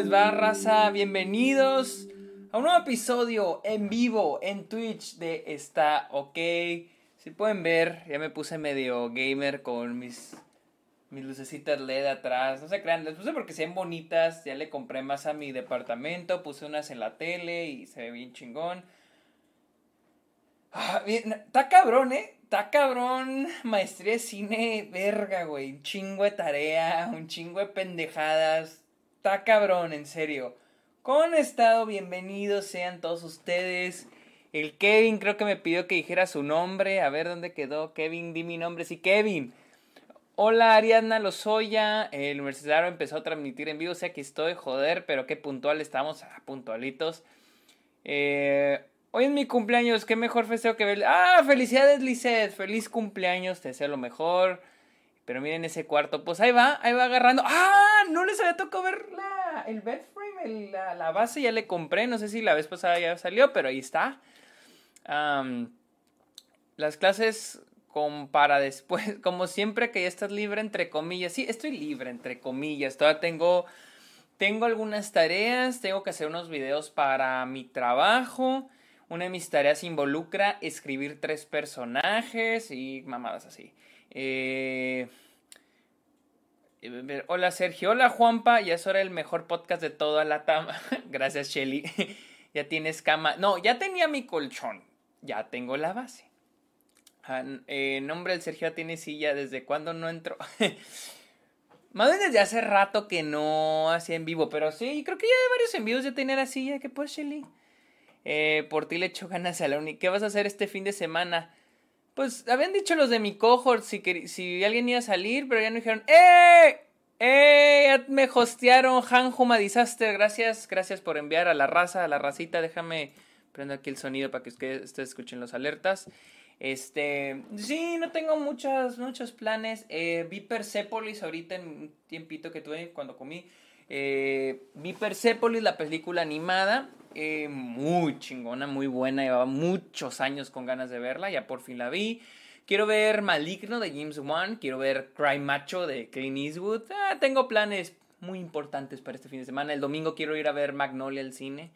les va? Bienvenidos a un nuevo episodio en vivo en Twitch de Está OK. Si pueden ver, ya me puse medio gamer con mis, mis lucecitas LED atrás. No se crean, las puse porque se ven bonitas. Ya le compré más a mi departamento, puse unas en la tele y se ve bien chingón. Ah, está cabrón, ¿eh? Está cabrón, maestría de cine, verga, güey. Un chingo de tarea, un chingo de pendejadas. Está cabrón, en serio. Con estado, bienvenidos sean todos ustedes. El Kevin creo que me pidió que dijera su nombre. A ver dónde quedó. Kevin, di mi nombre. Sí, Kevin. Hola Ariadna Lozoya. El universitario empezó a transmitir en vivo. O sea, aquí estoy, joder, pero qué puntual estamos. Ah, puntualitos. Eh, Hoy es mi cumpleaños, qué mejor festejo que ver. Ah, felicidades, Lizeth. Feliz cumpleaños, te deseo lo mejor. Pero miren ese cuarto, pues ahí va, ahí va agarrando. ¡Ah! No les había tocado ver la, el bed frame, la, base ya le compré. No sé si la vez pasada ya salió, pero ahí está. las clases con para después, como siempre que ya estás libre, entre comillas. Sí, estoy libre, entre comillas. Todavía tengo, tengo algunas tareas, tengo que hacer unos videos para mi trabajo. Una de mis tareas involucra escribir tres personajes y mamadas así. Eh, hola Sergio, hola Juanpa, ya es hora el mejor podcast de toda la tama. Gracias Shelly. ya tienes cama. No, ya tenía mi colchón. Ya tengo la base. Ah, eh, nombre del Sergio ya tiene silla. ¿Desde cuándo no entró? Más bien desde hace rato que no hacía en vivo, pero sí, creo que ya hay varios envíos de tener la silla. ¿Qué pues, Shelly? Eh, por ti le echo ganas a la uni. ¿Qué vas a hacer este fin de semana? Pues habían dicho los de mi cohort si, si alguien iba a salir, pero ya no dijeron, ¡eh! ¡Eh! Me hostearon Hanjuma Disaster. Gracias, gracias por enviar a la raza, a la racita. Déjame prender aquí el sonido para que ustedes, escuchen los alertas. Este, sí, no tengo muchos, muchos planes. Eh, vi Persepolis ahorita en un tiempito que tuve cuando comí. Eh, vi Persepolis, la película animada. Eh, muy chingona, muy buena. Llevaba muchos años con ganas de verla. Ya por fin la vi. Quiero ver Maligno de James Wan. Quiero ver Cry Macho de Clint Eastwood. Ah, tengo planes muy importantes para este fin de semana. El domingo quiero ir a ver Magnolia al cine.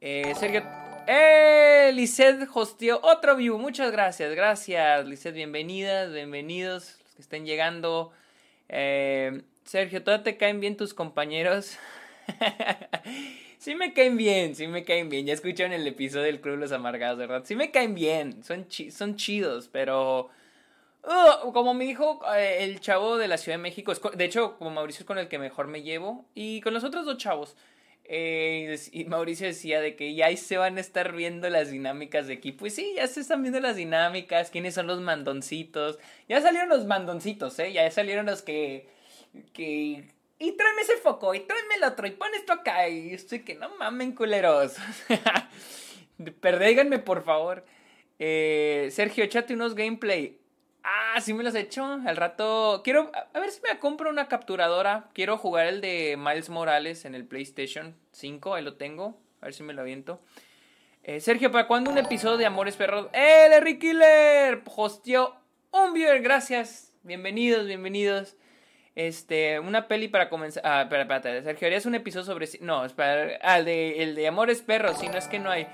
Eh, Sergio. ¡Eh! Lisset hostió otro view. Muchas gracias. Gracias, Lisset. Bienvenidas, bienvenidos. Los que estén llegando. Eh, Sergio, ¿todavía te caen bien tus compañeros? Sí me caen bien, sí me caen bien. Ya escucharon el episodio del Club de los Amargados, ¿verdad? Sí me caen bien, son, son chidos, pero... Uh, como me dijo eh, el chavo de la Ciudad de México, de hecho, como Mauricio es con el que mejor me llevo, y con los otros dos chavos. Eh, y Mauricio decía de que ya ahí se van a estar viendo las dinámicas de equipo. Y sí, ya se están viendo las dinámicas, quiénes son los mandoncitos. Ya salieron los mandoncitos, ¿eh? Ya salieron los que, que y tráeme ese foco, y tráeme el otro, y pon esto acá. Y estoy que no mamen, culeros. Perdéganme, por favor. Eh, Sergio, échate unos gameplay. Ah, sí me los he hecho. Al rato. Quiero. A ver si me compro una capturadora. Quiero jugar el de Miles Morales en el PlayStation 5. Ahí lo tengo. A ver si me lo aviento. Eh, Sergio, ¿para cuándo un episodio de Amores Perros? ¡Eh, Larry Killer! Hostió un viewer. Gracias. Bienvenidos, bienvenidos. Este, una peli para comenzar. Ah, espera, espérate, Sergio, ¿harías un episodio sobre. No, espera. Ah, el de, el de Amores Perros, si no es que no hay.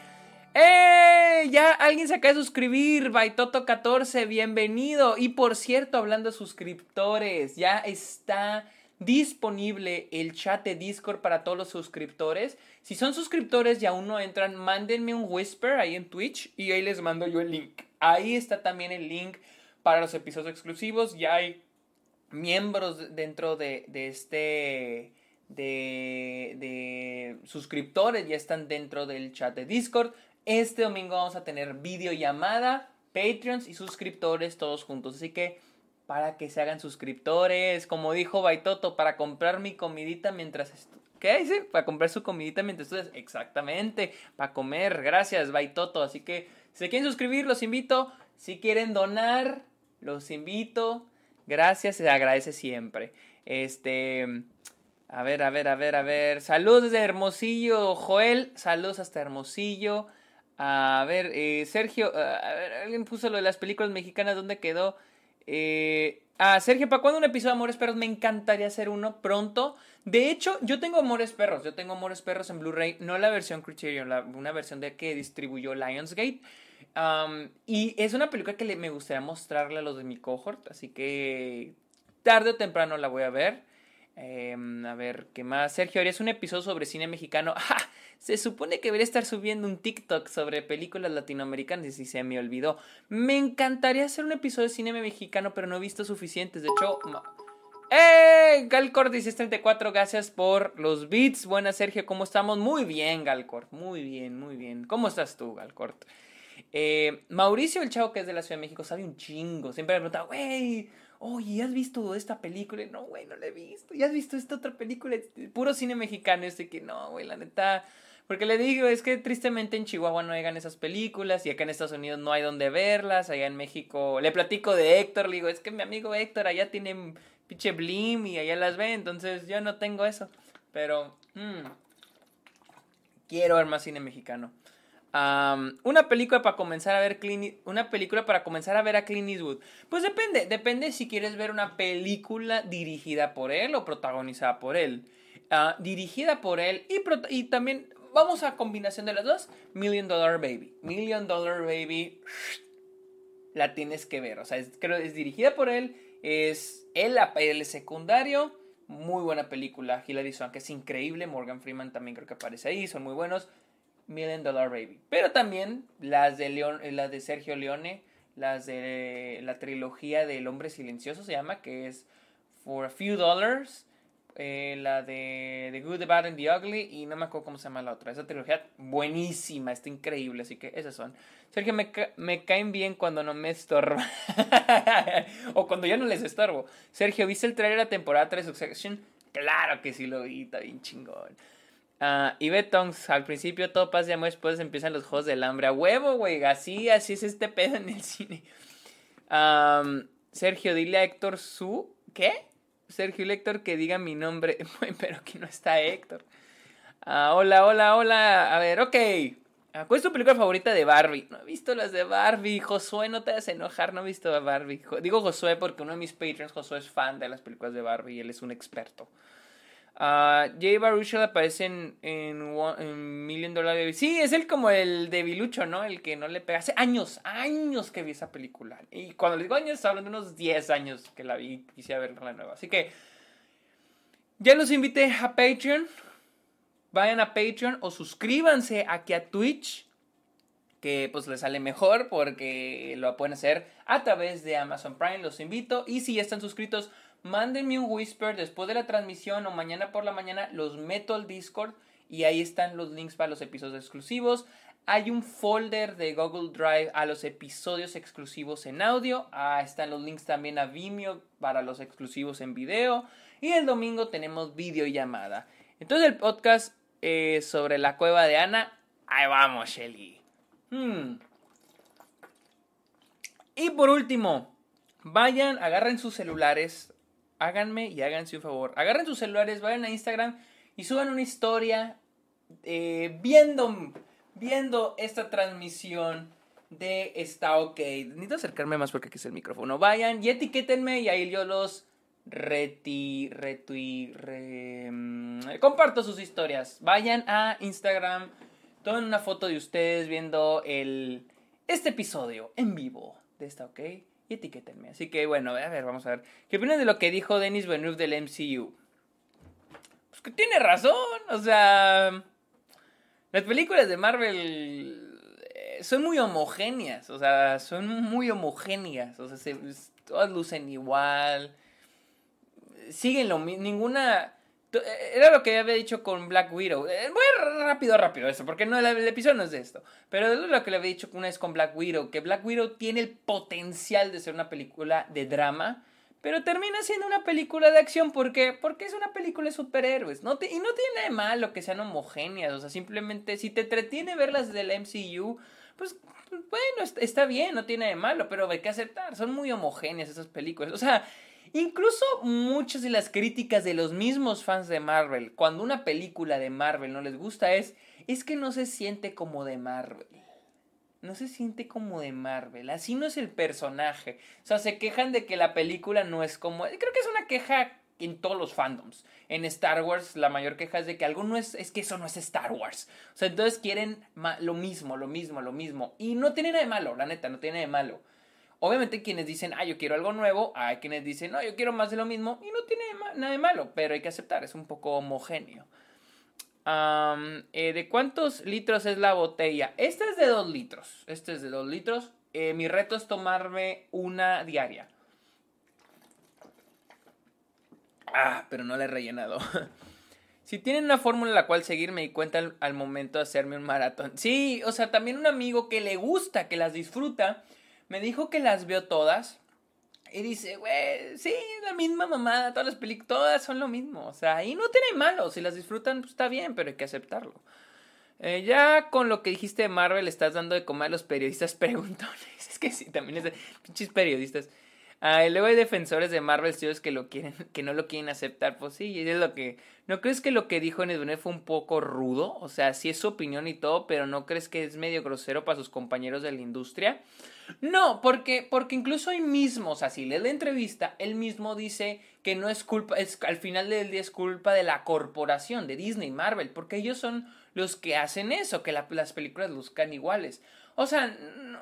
¡Eh! Ya alguien se acaba de suscribir. Baitoto14, bienvenido. Y por cierto, hablando de suscriptores, ya está disponible el chat de Discord para todos los suscriptores. Si son suscriptores y aún no entran, mándenme un whisper ahí en Twitch y ahí les mando yo el link. Ahí está también el link para los episodios exclusivos. Ya hay miembros dentro de, este de, de, suscriptores ya están dentro del chat de Discord. Este domingo vamos a tener videollamada, Patreons y suscriptores todos juntos. Así que para que se hagan suscriptores, como dijo Baitoto, para comprar mi comidita mientras ¿Qué dice? Para comprar su comidita mientras estudias. Exactamente, para comer. Gracias, Baitoto. Así que si quieren suscribir, los invito. Si quieren donar, los invito. Gracias, se agradece siempre. Este. A ver, a ver, a ver, a ver. Saludos desde Hermosillo, Joel. Saludos hasta Hermosillo. A ver, eh, Sergio. A ver, alguien puso lo de las películas mexicanas. ¿Dónde quedó? Eh, Ah, Sergio, ¿para cuándo un episodio de Amores Perros? Me encantaría hacer uno pronto. De hecho, yo tengo Amores Perros. Yo tengo Amores Perros en Blu-ray. No la versión Criterion, una versión de que distribuyó Lionsgate. Y es una película que me gustaría mostrarle a los de mi cohort. Así que tarde o temprano la voy a ver. Em, a ver, ¿qué más? Sergio, ¿harías un episodio sobre cine mexicano? Se supone que debería estar subiendo un TikTok sobre películas latinoamericanas y se me olvidó. Me encantaría hacer un episodio de cine mexicano, pero no he visto suficientes. De hecho... ¡Eh! Galcord 1634, gracias por los beats. Buenas, Sergio, ¿cómo estamos? Muy bien, Galcord. Muy bien, muy bien. ¿Cómo estás tú, Galcord? Eh, Mauricio, el chavo que es de la Ciudad de México, sabe un chingo. Siempre me pregunta, güey oye, ¿has visto esta película? no, güey, no la he visto. ¿Ya has visto esta otra película? Puro cine mexicano. Este que no, güey, la neta. Porque le digo, es que tristemente en Chihuahua no llegan esas películas y acá en Estados Unidos no hay donde verlas. Allá en México, le platico de Héctor, le digo, es que mi amigo Héctor allá tiene pinche blim y allá las ve, entonces yo no tengo eso. Pero, mmm, quiero ver más cine mexicano una película para comenzar a ver una película para comenzar a ver a Clint Eastwood. Pues depende, depende si quieres ver una película dirigida por él o protagonizada por él. Ah, dirigida por él y, y también vamos a combinación de las dos. Million Dollar Baby. Million Dollar Baby la tienes que ver. O sea, es, creo es dirigida por él. Es él, el secundario. Muy buena película. Hilary Swank es increíble. Morgan Freeman también creo que aparece ahí. Son muy buenos. Million Dollar Baby. Pero también las de, Leon, eh, las de Sergio Leone, las de la trilogía del hombre silencioso se llama, que es For a Few Dollars, eh, la de The Good, The Bad and The Ugly, y no me acuerdo cómo se llama la otra. Esa trilogía buenísima, está increíble, así que esas son. Sergio, me, me caen bien cuando no me estorba. o cuando ya no les estorbo. Sergio, ¿viste el trailer de la temporada 3 de Succession? Claro que sí lo vi, está bien chingón. Uh, y Betongs, al principio todo pasa y después empiezan los juegos del hambre. A huevo, güey. Así, así es este pedo en el cine. Sergio, dile a Héctor su. ¿Qué? Sergio y Héctor que diga mi nombre. Pero que no está Héctor. Ah, hola, hola, hola. A ver, ok. Ah, ¿Cuál es tu película favorita de Barbie? No he visto las de Barbie. Josué, no te hagas enojar, no he visto a Barbie. Digo Josué porque uno de mis patrons, Josué, es fan de las películas de Barbie y él es un experto. Uh, Jay Baruchel aparece en, en, Million Dollar Baby. Sí, es el como el debilucho, ¿no? El que no le pega. Hace años, años que vi esa película. Y cuando le digo años, hablo de unos 10 años que la vi y quise ver la nueva. Así que ya los invité a Patreon. Vayan a Patreon o suscríbanse aquí a Twitch. Que pues les sale mejor porque lo pueden hacer a través de Amazon Prime. Los invito. Y si ya están suscritos mándenme un whisper después de la transmisión o mañana por la mañana, los meto al Discord y ahí están los links para los episodios exclusivos. Hay un folder de Google Drive a los episodios exclusivos en audio. Ah, están los links también a Vimeo para los exclusivos en video. Y el domingo tenemos videollamada. Entonces el podcast eh, sobre la cueva de Ana. Ahí vamos, Shelly. Hmm. Y por último, vayan, agarren sus celulares, háganme y háganse un favor. Agarren sus celulares, vayan a Instagram y suban una historia eh, viendo, viendo esta transmisión de Está OK. Necesito acercarme más porque aquí es el micrófono. Vayan y etiquétenme y ahí yo los reti, retui, mm, comparto sus historias. Vayan a Instagram, tomen una foto de ustedes viendo el, este episodio en vivo de Está OK y etiquétenme. Así que bueno, a ver, vamos a ver. ¿Qué opinan de lo que dijo Denis Villeneuve del MCU? Pues que tiene razón, o sea... Las películas de Marvel eh, son muy homogéneas, o sea, son muy homogéneas, o sea, todas lucen igual, siguen lo mismo, ninguna era lo que había dicho con Black Widow. Eh, voy rápido, rápido eso, porque no, el, episodio no es de esto. Pero es lo que le había dicho una vez con Black Widow, que Black Widow tiene el potencial de ser una película de drama, pero termina siendo una película de acción. ¿Por qué? Porque es una película de superhéroes. No y no tiene nada de malo que sean homogéneas. O sea, simplemente si te entretiene verlas del MCU, pues bueno, está bien, no tiene de malo, pero hay que aceptar. Son muy homogéneas esas películas. O sea, Incluso muchas de las críticas de los mismos fans de Marvel, cuando una película de Marvel no les gusta, es, es que no se siente como de Marvel. no se siente como de Marvel. Así no es el personaje. O sea, se quejan de que la película no es como. Creo que es una queja en todos los fandoms. En Star Wars, la mayor queja es de que algo no es. Es que eso no es Star Wars. O sea, entonces quieren lo mismo, lo mismo, lo mismo. Y no tiene nada de malo, la neta, no tiene nada de malo. Obviamente quienes dicen, ah, yo quiero algo nuevo, hay quienes dicen, no, yo quiero más de lo mismo, y no tiene nada de malo, pero hay que aceptar, es un poco homogéneo. Eh, ¿De cuántos litros es la botella? Esta es de 2 litros. Este es de 2 litros. Eh, mi reto es tomarme una diaria. Ah, pero no la he rellenado. si tienen una fórmula en la cual seguir, me di cuenta al, momento de hacerme un maratón. Sí, o sea, también un amigo que le gusta, que las disfruta, me dijo que las vio todas. Y dice, güey, sí, la misma mamada, todas las películas, todas son lo mismo. O sea, y no tiene malo, si las disfrutan, pues está bien, pero hay que aceptarlo. Eh, ya con lo que dijiste de Marvel, estás dando de comer a los periodistas preguntones. Es que sí, también es de pinches periodistas. Ah, y luego hay defensores de Marvel Studios que no lo quieren aceptar. Pues sí, es lo que. ¿No crees que lo que dijo Nedune fue un poco rudo? O sea, sí es su opinión y todo, pero ¿no crees que es medio grosero para sus compañeros de la industria? No, porque, porque incluso hoy mismo, o sea, si lees la entrevista, él mismo dice que no es culpa, es, al final del día es culpa de la corporación, de Disney, Marvel, porque ellos son los que hacen eso, que las películas luzcan iguales. O sea, no,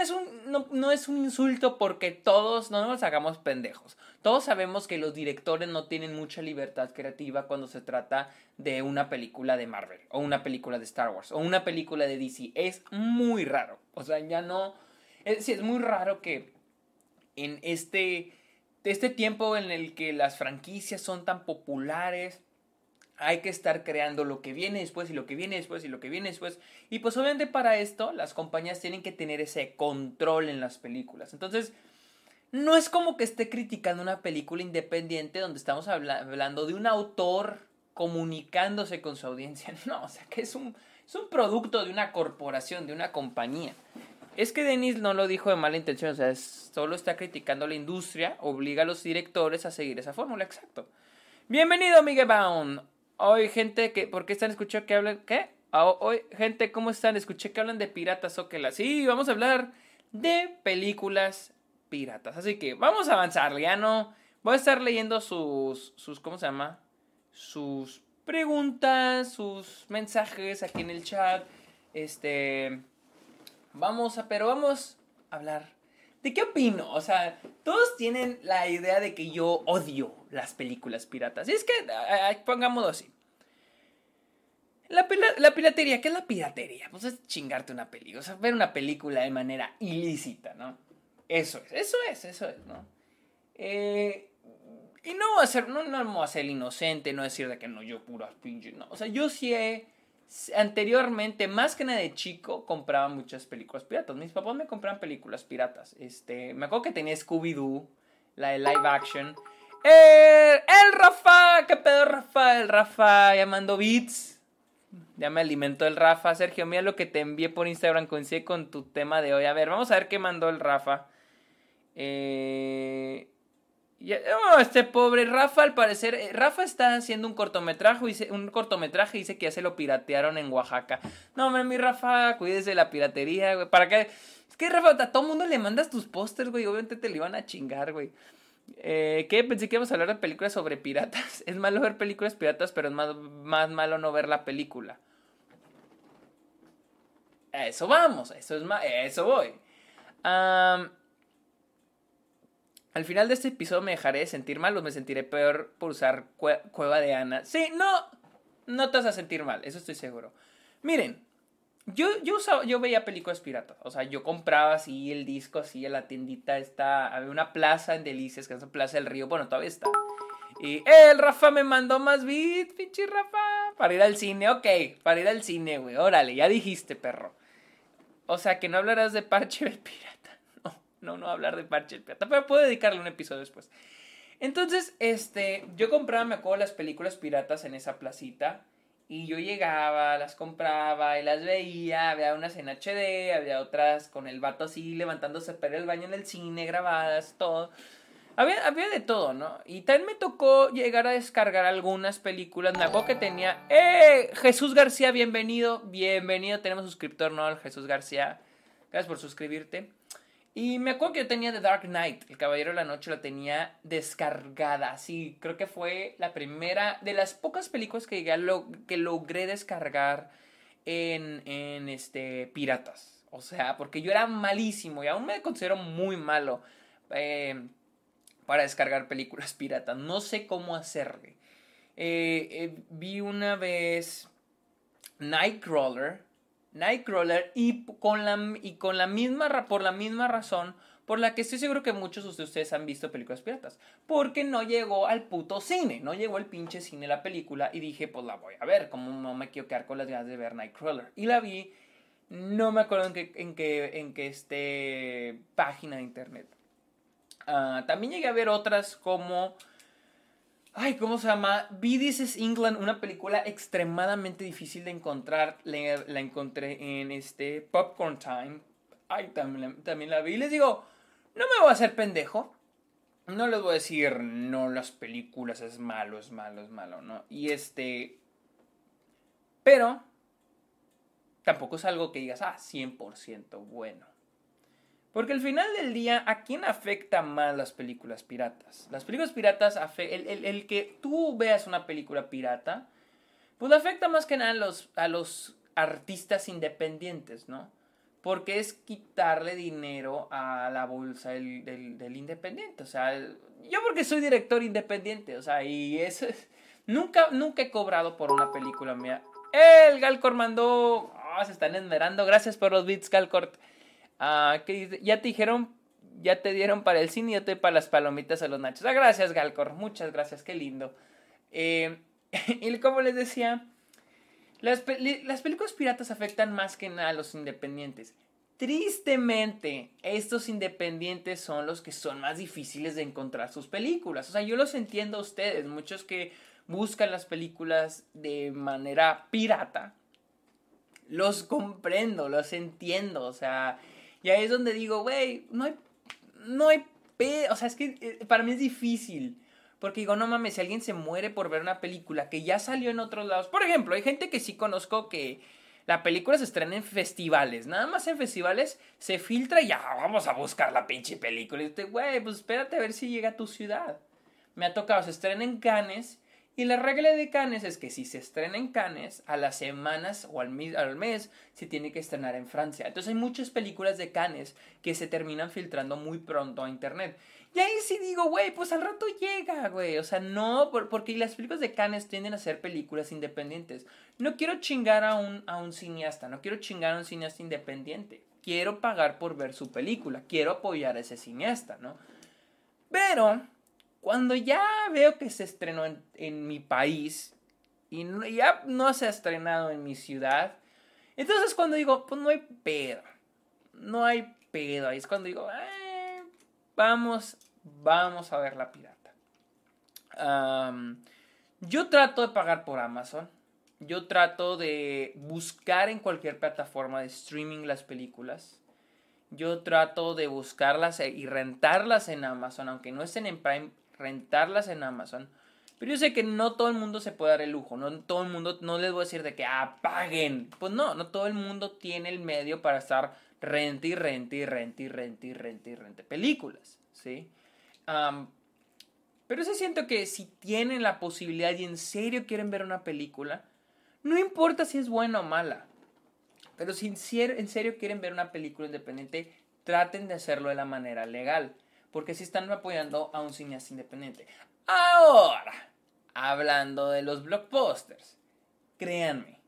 es un, no, es un insulto porque todos no nos hagamos pendejos. Todos sabemos que los directores no tienen mucha libertad creativa cuando se trata de una película de Marvel, o una película de Star Wars, o una película de DC. Es muy raro. O sea, ya no es, es muy raro que en este, este tiempo en el que las franquicias son tan populares, hay que estar creando lo que viene después y lo que viene después y lo que viene después. Y pues obviamente para esto las compañías tienen que tener ese control en las películas. Entonces, no es como que esté criticando una película independiente donde estamos hablando de un autor comunicándose con su audiencia. No, o sea que es un, es un producto de una corporación, de una compañía. Es que Denis no lo dijo de mala intención, o sea, solo está criticando la industria, obliga a los directores a seguir esa fórmula, exacto. Bienvenido, Miguel Baum. Hoy, gente, que, ¿por qué están escuchando que hablan? ¿Qué? Ah, hoy, gente, ¿cómo están? Escuché que hablan de piratas o que las. Sí, vamos a hablar de películas piratas. Así que vamos a avanzar, ya no. Voy a estar leyendo sus. sus ¿Cómo se llama? Sus preguntas, sus mensajes aquí en el chat. Este. Vamos a, pero vamos a hablar. ¿De qué opino? O sea, todos tienen la idea de que yo odio las películas piratas. Y es que, pongámoslo así. La, la, piratería, ¿qué es la piratería? Pues es chingarte una película, o sea, ver una película de manera ilícita, ¿no? Eso es, eso es, eso es, ¿no? Eh, y no a ser, no, no ser inocente, no decir de que no, yo puro pinche, no. O sea, yo sí he anteriormente, más que nada de chico, compraba muchas películas piratas. Mis papás me compraban películas piratas. Este, me acuerdo que tenía Scooby-Doo, la de live action. ¡El Rafa! ¿Qué pedo, Rafa? El Rafa llamando beats. Ya me alimentó el Rafa. Sergio, mira lo que te envié por Instagram. Coincide con tu tema de hoy. A ver, vamos a ver qué mandó el Rafa. Eh, Oh, este pobre Rafa, al parecer, eh, Rafa está haciendo un cortometraje, dice, un cortometraje dice que ya se lo piratearon en Oaxaca. No, hombre, mi Rafa, cuídese de la piratería, güey. ¿Para qué? Es que Rafa, a todo mundo le mandas tus pósters, güey. Obviamente te lo iban a chingar, güey. Eh, ¿Qué? Pensé que íbamos a hablar de películas sobre piratas. Es malo ver películas piratas, pero es más, más malo no ver la película. eso vamos, eso es eso voy. Ah... Al final de este episodio me dejaré de sentir mal o me sentiré peor por usar Cueva de Ana. Sí, no, no te vas a sentir mal, eso estoy seguro. Miren, yo, yo, usaba, yo veía películas piratas. O sea, yo compraba así el disco, así en la tiendita. Está, había una plaza en Delicias, que es la Plaza del Río. Bueno, todavía está. Y el Rafa me mandó más beats, pinche Rafa. Para ir al cine, ok. Para ir al cine, güey. Órale, ya dijiste, perro. O sea, que no hablarás de parche del pirata no, no hablar de Parche el Pirata, pero puedo dedicarle un episodio después. Entonces, este, yo compraba, me acuerdo, las películas piratas en esa placita. Y yo llegaba, las compraba y las veía. Había unas en HD, había otras con el vato así levantándose para el baño en el cine, grabadas, todo. Había, había de todo, ¿no? Y también me tocó llegar a descargar algunas películas. Me acuerdo que tenía. ¡Eh! Jesús García, bienvenido. Bienvenido. Tenemos suscriptor, ¿no? Jesús García. Gracias por suscribirte. Y me acuerdo que yo tenía The Dark Knight, El Caballero de la Noche, la tenía descargada. Sí, creo que fue la primera de las pocas películas que, que logré descargar en, en este, piratas. O sea, porque yo era malísimo y aún me considero muy malo eh, para descargar películas piratas. No sé cómo hacerle. Eh, eh, vi una vez Nightcrawler Nightcrawler y con la, y con la misma, por la misma razón por la que estoy seguro que muchos de ustedes han visto películas piratas. Porque no llegó al puto cine, no llegó al pinche cine la película y dije, pues la voy a ver, como no me quiero quedar con las ganas de ver Nightcrawler. Y la vi, no me acuerdo en qué, en qué, en qué este, página de internet. Ah, también llegué a ver otras como Ay, ¿cómo se llama? Be This is England, una película extremadamente difícil de encontrar. La, encontré en este Popcorn Time. Ay, también, también la vi. Les digo, no me voy a hacer pendejo. No les voy a decir, no, las películas es malo, es malo, es malo, ¿no? Y este... Pero... Tampoco es algo que digas, ah, 100% bueno. Porque al final del día, ¿a quién afecta más las películas piratas? Las películas piratas, el, el, el, que tú veas una película pirata, pues afecta más que nada a los, a los artistas independientes, ¿no? Porque es quitarle dinero a la bolsa del, del, independiente. O sea, yo porque soy director independiente, o sea, y eso es... Nunca, nunca he cobrado por una película mía. El Galcor mandó... Ah, se están esmerando. Gracias por los bits, Galcor. Ah, Ya te dijeron, ya te dieron para el cine y yo te para las palomitas a los nachos. Ah, gracias, Galcor. Muchas gracias, qué lindo. Eh, y como les decía, las, las películas piratas afectan más que nada a los independientes. Tristemente, estos independientes son los que son más difíciles de encontrar sus películas. O sea, yo los entiendo a ustedes, muchos que buscan las películas de manera pirata. Los comprendo, los entiendo. O sea, y ahí es donde digo, güey, no hay, no hay O sea, es que eh, para mí es difícil. Porque digo, no mames, si alguien se muere por ver una película que ya salió en otros lados. Por ejemplo, hay gente que sí conozco que la película se estrena en festivales. Nada más en festivales se filtra y ya vamos a buscar la pinche película. Y dices, güey, pues espérate a ver si llega a tu ciudad. Me ha tocado, se estrena en Cannes y la regla de Cannes es que si se estrena en Cannes, a las semanas o al mes, se tiene que estrenar en Francia. Entonces hay muchas películas de Cannes que se terminan filtrando muy pronto a internet. Y ahí sí digo, güey, pues al rato llega, güey. O sea, no, porque las películas de Cannes tienden a ser películas independientes. No quiero chingar a un, a un cineasta, no quiero chingar a un cineasta independiente. Quiero pagar por ver su película, quiero apoyar a ese cineasta, ¿no? Pero cuando ya veo que se estrenó en, mi país y ya no se ha estrenado en mi ciudad, entonces cuando digo, pues no hay pedo, no hay pedo, ahí es cuando digo, eh, vamos, vamos a ver la pirata. yo trato de pagar por Amazon. Yo trato de buscar en cualquier plataforma de streaming las películas. Yo trato de buscarlas y rentarlas en Amazon, aunque no estén en Prime rentarlas en Amazon. Pero yo sé que no todo el mundo se puede dar el lujo, no todo el mundo, no les voy a decir de que apaguen. Pues no, no todo el mundo tiene el medio para estar rente y rente y rente y rente y rente y rente películas, ¿sí? pero sí siento que si tienen la posibilidad y en serio quieren ver una película, no importa si es buena o mala, pero si en serio quieren ver una película independiente, traten de hacerlo de la manera legal porque si están apoyando a un cineasta independiente. Ahora, hablando de los blockbusters, créanme,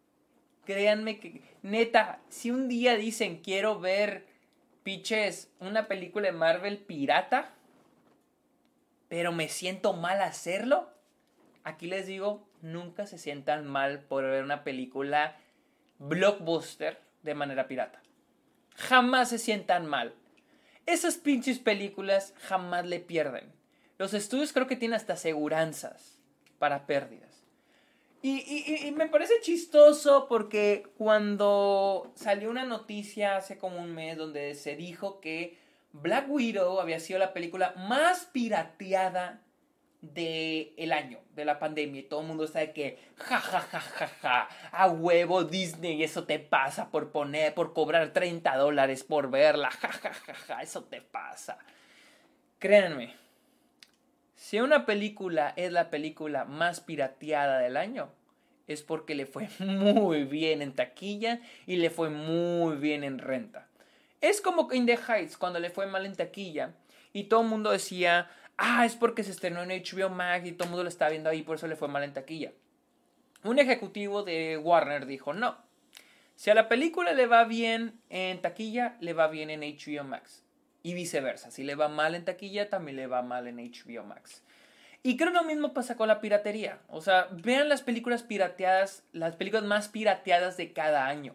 créanme que, neta, si un día dicen quiero ver, piches, una película de Marvel pirata, pero me siento mal hacerlo, aquí les digo, nunca se sientan mal por ver una película blockbuster de manera pirata. Jamás se sientan mal. Esas pinches películas jamás le pierden. Los estudios creo que tienen hasta aseguranzas para pérdidas. Y, me parece chistoso porque cuando salió una noticia hace como un mes donde se dijo que Black Widow había sido la película más pirateada del el año, de la pandemia. Y todo el mundo sabe que, ja, ja, ja, ja, ja, a huevo Disney, eso te pasa por poner, por cobrar 30 dólares por verla, ja, ja, ja, ja, eso te pasa. Créanme, si una película es la película más pirateada del año, es porque le fue muy bien en taquilla y le fue muy bien en renta. Es como In the Heights, cuando le fue mal en taquilla y todo el mundo decía, ah, es porque se estrenó en HBO Max y todo el mundo lo estaba viendo ahí, por eso le fue mal en taquilla. Un ejecutivo de Warner dijo, no, si a la película le va bien en taquilla, le va bien en HBO Max. Y viceversa, si le va mal en taquilla, también le va mal en HBO Max. Y creo lo mismo pasa con la piratería. O sea, vean las películas pirateadas, las películas más pirateadas de cada año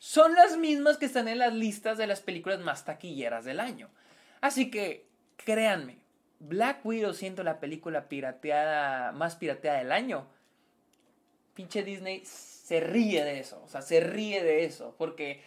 son las mismas que están en las listas de las películas más taquilleras del año. Así que, créanme, Black Widow siendo la película pirateada, más pirateada del año, pinche Disney se ríe de eso, o sea, se ríe de eso, porque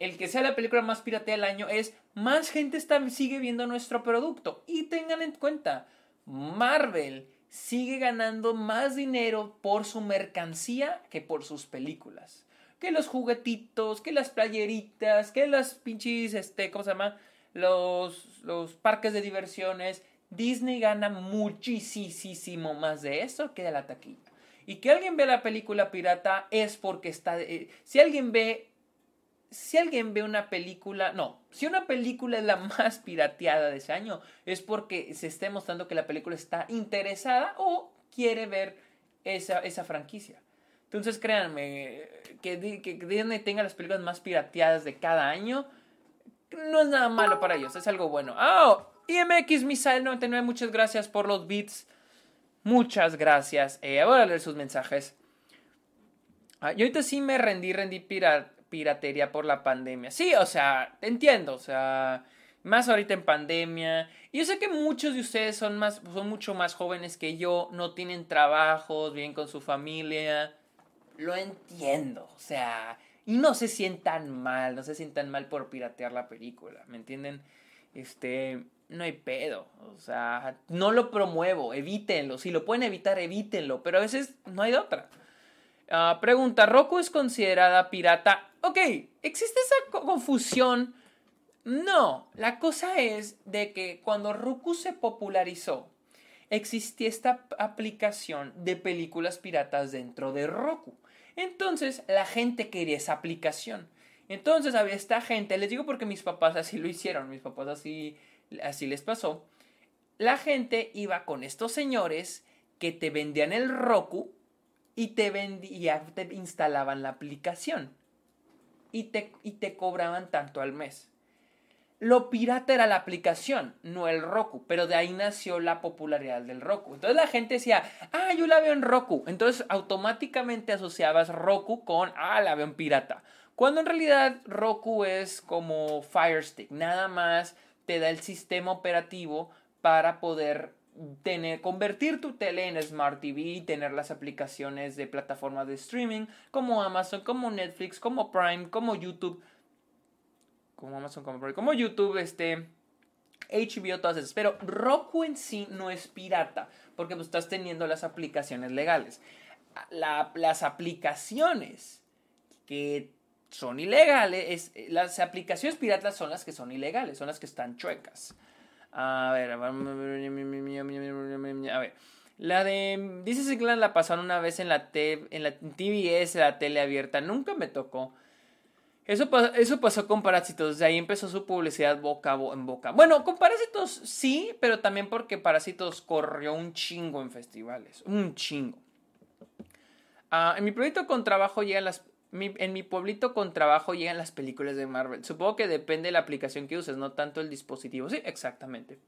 el que sea la película más pirateada del año es más gente está, sigue viendo nuestro producto. Y tengan en cuenta, Marvel sigue ganando más dinero por su mercancía que por sus películas que los juguetitos, que las playeritas, que las pinches, este, ¿cómo se llama? Los, los parques de diversiones. Disney gana muchísimo más de eso que de la taquilla. Y que alguien ve la película pirata es porque está... Eh, si alguien ve... Si alguien ve una película... No, si una película es la más pirateada de ese año, es porque se está mostrando que la película está interesada o quiere ver esa, esa franquicia. Entonces créanme, que, que Disney tenga las películas más pirateadas de cada año no es nada malo para ellos, es algo bueno. Oh, IMX Missile 99, muchas gracias por los beats. Muchas gracias. Eh, voy a leer sus mensajes. Ah, yo ahorita sí me rendí, rendí piratería por la pandemia. Sí, o sea, entiendo, o sea, más ahorita en pandemia. Y yo sé que muchos de ustedes son, más, son mucho más jóvenes que yo, no tienen trabajos, bien con su familia lo entiendo, o sea, y no se sientan mal, no se sientan mal por piratear la película, ¿me entienden? Este, no hay pedo, o sea, no lo promuevo, evítenlo, si lo pueden evitar, evítenlo, pero a veces no hay otra. Ah, pregunta, ¿Roku es considerada pirata? Ok, ¿existe esa confusión? No, la cosa es de que cuando Roku se popularizó, existía esta aplicación de películas piratas dentro de Roku. Entonces la gente quería esa aplicación. Entonces había esta gente, les digo porque mis papás así lo hicieron, mis papás así, así les pasó. La gente iba con estos señores que te vendían el Roku y te, vendía, te instalaban la aplicación y te, y te cobraban tanto al mes. Lo pirata era la aplicación, no el Roku, pero de ahí nació la popularidad del Roku. Entonces la gente decía, ah, yo la veo en Roku. Entonces automáticamente asociabas Roku con, ah, la veo en pirata. Cuando en realidad Roku es como Fire Stick, nada más te da el sistema operativo para poder tener, convertir tu tele en Smart TV, tener las aplicaciones de plataformas de streaming como Amazon, como Netflix, como Prime, como YouTube como Amazon, como, como YouTube, este, HBO, todas esas. Pero Roku en sí no es pirata, porque pues, estás teniendo las aplicaciones legales. las aplicaciones que son ilegales, las aplicaciones piratas son las que son ilegales, son las que están chuecas. A ver, a ver. La de Dice que la pasaron una vez en la, en la TVS, la tele abierta. Nunca me tocó. Eso, eso pasó con Parásitos, de ahí empezó su publicidad boca en boca. Bueno, con Parásitos sí, pero también porque Parásitos corrió un chingo en festivales, un chingo. Ah, en mi pueblito con trabajo llegan las... en mi pueblito con trabajo llegan las películas de Marvel. Supongo que depende de la aplicación que uses, no tanto el dispositivo. Sí, exactamente.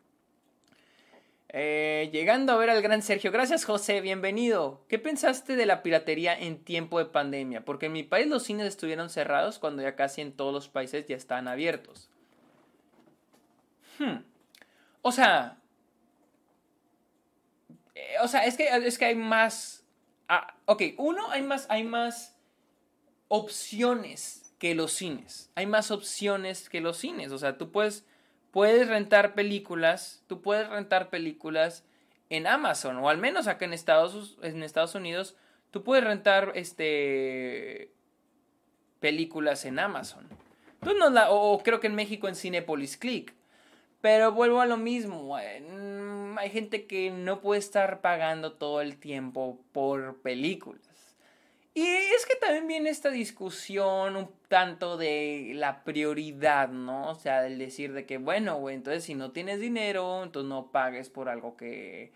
Eh, llegando a ver al gran Sergio. Gracias, José. Bienvenido. ¿Qué pensaste de la piratería en tiempo de pandemia? Porque en mi país los cines estuvieron cerrados cuando ya casi en todos los países ya están abiertos. Hmm. O sea. Eh, o sea, es que, es que hay más. Ah, ok, uno, hay más, hay más opciones que los cines. Hay más opciones que los cines. O sea, tú puedes puedes rentar películas, tú puedes rentar películas en Amazon, o al menos acá en Estados, en Estados Unidos, tú puedes rentar este películas en Amazon. Tú no la, o creo que en México en Cinepolis Click. Pero vuelvo a lo mismo. Hay gente que no puede estar pagando todo el tiempo por películas. Y es que también viene esta discusión un tanto de la prioridad, ¿no? O sea, el decir de que, bueno, güey, entonces si no tienes dinero, entonces no pagues por algo que...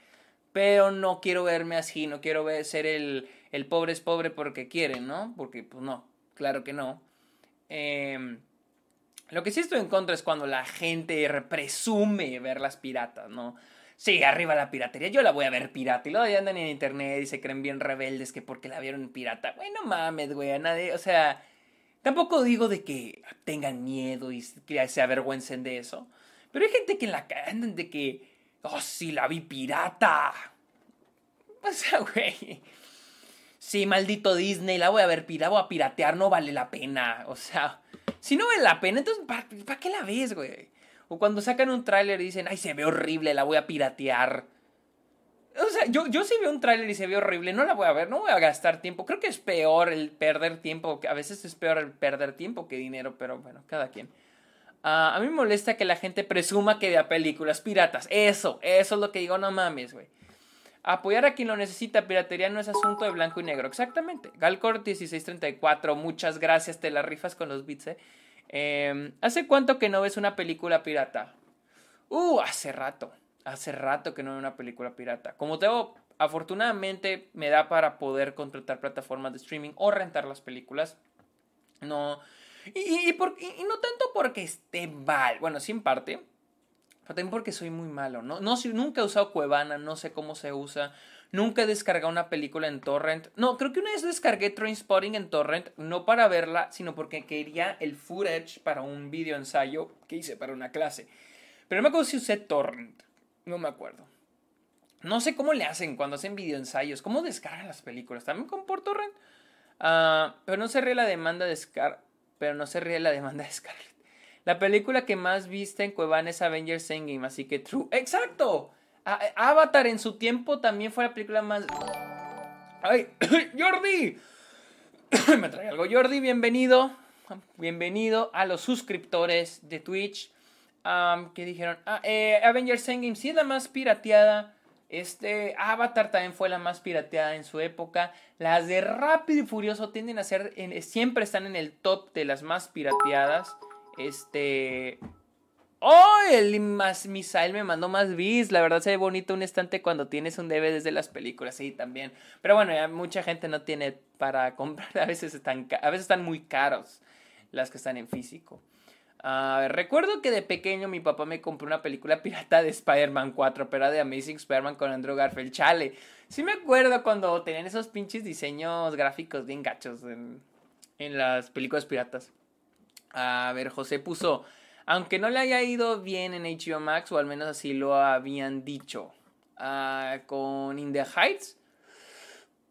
Pero no quiero verme así, no quiero ver, ser el, el pobre es pobre porque quiere, ¿no? Porque, pues no, claro que no. Eh, lo que sí estoy en contra es cuando la gente presume ver las piratas, ¿no? Sí, arriba la piratería, yo la voy a ver pirata. Y luego ya andan en internet y se creen bien rebeldes que porque la vieron pirata. Güey, no mames, güey, a nadie, o sea, tampoco digo de que tengan miedo y que se avergüencen de eso. Pero hay gente que en la andan de que, oh, sí, la vi pirata. O sea, güey. Sí, maldito Disney, la voy a ver pirata, voy a piratear, no vale la pena. O sea, si no vale la pena, entonces, ¿para, qué la ves, güey? O cuando sacan un tráiler y dicen, ay, se ve horrible, la voy a piratear. O sea, yo, yo si veo un tráiler y se ve horrible, no la voy a ver, no voy a gastar tiempo. Creo que es peor el perder tiempo, a veces es peor el perder tiempo que dinero, pero bueno, cada quien. Ah, a mí me molesta que la gente presuma que vea películas piratas. Eso, eso es lo que digo, no mames, güey. Apoyar a quien lo necesita, piratería no es asunto de blanco y negro. Exactamente. Galcor 1634, muchas gracias, te la rifas con los bits, eh. Em, ¿Hace cuánto que no ves una película pirata? Uh, hace rato. Hace rato que no veo una película pirata. Como tengo, afortunadamente me da para poder contratar plataformas de streaming o rentar las películas. No. Y, no tanto porque esté mal. Bueno, sin parte también porque soy muy malo. No, nunca he usado Cuevana, no sé cómo se usa. Nunca he descargado una película en torrent. No, creo que una vez descargué Trainspotting en torrent, no para verla, sino porque quería el footage para un video ensayo que hice para una clase. Pero no me acuerdo si usé torrent. No me acuerdo. No sé cómo le hacen cuando hacen video ensayos. ¿Cómo descargan las películas? ¿También con por torrent? Ah, pero no se ríe la demanda de Scar. Pero no se ríe la demanda de Scarlett. La película que más viste en Cuevana es Avengers Endgame, así que true. ¡Exacto! Avatar en su tiempo también fue la película más... ¡Ay! ¡Jordi! Me trae algo. Jordi, bienvenido. Bienvenido a los suscriptores de Twitch. que dijeron, ah, eh, Avengers Endgame sí es la más pirateada. Este Avatar también fue la más pirateada en su época. Las de Rápido y Furioso tienden a ser, siempre están en el top de las más pirateadas. Este. ¡Oh! El más Misael me mandó más bis. La verdad se ve bonito un estante cuando tienes un DVD desde las películas. Sí, también. Pero bueno, ya mucha gente no tiene para comprar. A veces están, a veces están muy caros las que están en físico. recuerdo que de pequeño mi papá me compró una película pirata de Spider-Man 4, pero era de Amazing Spider-Man con Andrew Garfield. Chale. Sí me acuerdo cuando tenían esos pinches diseños gráficos bien gachos en las películas piratas. A ver, José puso, aunque no le haya ido bien en HBO Max, o al menos así lo habían dicho, ah, con In the Heights,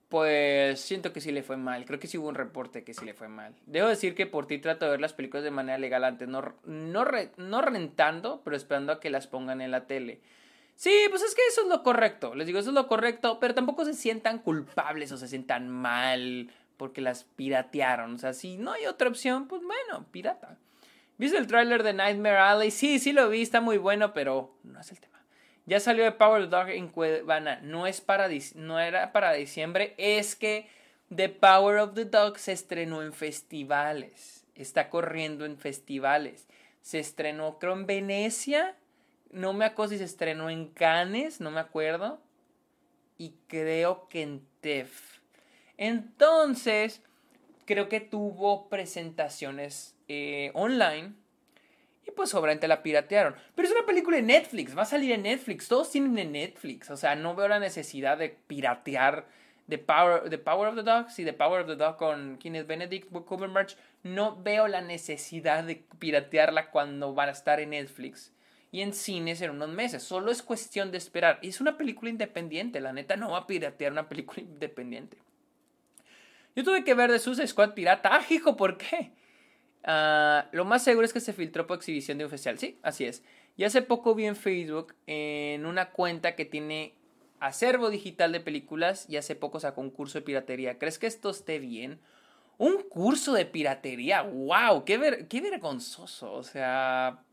pues siento que sí le fue mal. Creo que sí hubo un reporte que sí le fue mal. Debo decir que por ti trato de ver las películas de manera legal antes, no, no, no rentando, pero esperando a que las pongan en la tele. Sí, pues es que eso es lo correcto. Les digo, eso es lo correcto, pero tampoco se sientan culpables o se sientan mal porque las piratearon. O sea, si no hay otra opción, pues bueno, pirata. ¿Viste el tráiler de Nightmare Alley? Sí, sí lo vi, está muy bueno, pero no es el tema. Ya salió de Power Dog en Cuevana. No, es para, no era para diciembre, es que The Power of the Dog se estrenó en festivales. Está corriendo en festivales. Se estrenó, creo, en Venecia. No me acuerdo si se estrenó en Cannes, no me acuerdo. Y creo que en TEF. Entonces, creo que tuvo presentaciones eh, online. Y pues obviamente la piratearon. Pero es una película de Netflix, va a salir en Netflix. Todos tienen en Netflix. O sea, no veo la necesidad de piratear The Power, the Power of the Dog. Sí, The Power of the Dog con quien es Benedict Cumberbatch. No veo la necesidad de piratearla cuando van a estar en Netflix y en cines en unos meses. Solo es cuestión de esperar. Es una película independiente. La neta no va a piratear una película independiente. Yo tuve que ver de Suicide Squad pirata. Ah, hijo, ¿por qué? Ah, lo más seguro es que se filtró por exhibición de un oficial. Sí, así es. Y hace poco vi en Facebook en una cuenta que tiene acervo digital de películas y hace poco sacó un curso de piratería. ¿Crees que esto esté bien? Un curso de piratería, wow, qué, qué vergonzoso. O sea,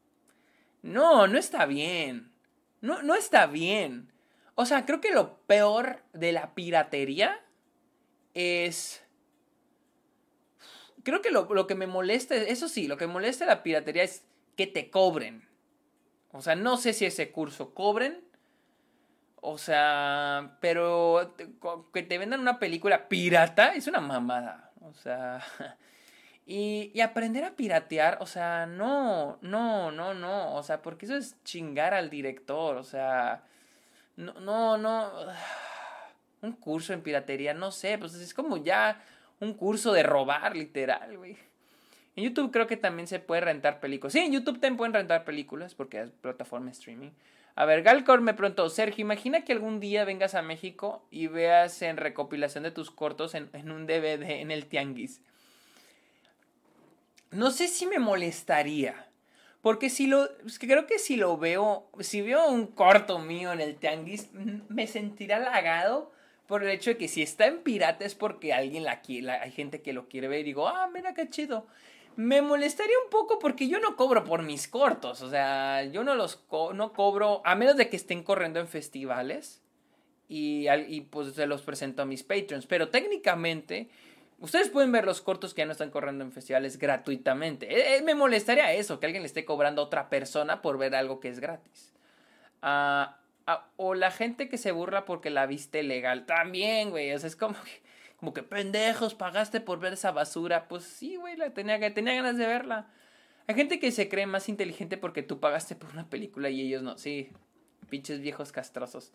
no, no está bien. No, no está bien. O sea, creo que lo peor de la piratería es... Creo que lo, lo que me molesta, eso sí, lo que molesta la piratería es que te cobren. O sea, no sé si ese curso cobren, o sea, pero que te vendan una película pirata es una mamada. O sea, y, y, aprender a piratear, o sea, no, no, no, no. O sea, porque eso es chingar al director. O sea, no, no, no. Un curso en piratería, no sé, pues es como ya un curso de robar, literal, güey. En YouTube creo que también se puede rentar películas. Sí, en YouTube también pueden rentar películas porque es plataforma streaming. A ver, Galcor me preguntó, Sergio, imagina que algún día vengas a México y veas en recopilación de tus cortos en, un DVD en el Tianguis. No sé si me molestaría. Porque si lo. creo que si lo veo. Si veo un corto mío en el Tianguis, me sentirá halagado por el hecho de que si está en pirata es porque alguien la quiere. Hay gente que lo quiere ver y digo, ah, mira qué chido me molestaría un poco porque yo no cobro por mis cortos. O sea, yo no los no cobro, a menos de que estén corriendo en festivales. Y, y pues se los presento a mis patrons. Pero técnicamente, ustedes pueden ver los cortos que ya no están corriendo en festivales gratuitamente. Eh, eh, me molestaría eso, que alguien le esté cobrando a otra persona por ver algo que es gratis. Ah, o la gente que se burla porque la viste legal. También, güey. O sea, es como que como que pendejos, pagaste por ver esa basura. Pues sí, güey, la tenía, tenía ganas de verla. Hay gente que se cree más inteligente porque tú pagaste por una película y ellos no. Sí, pinches viejos castrosos.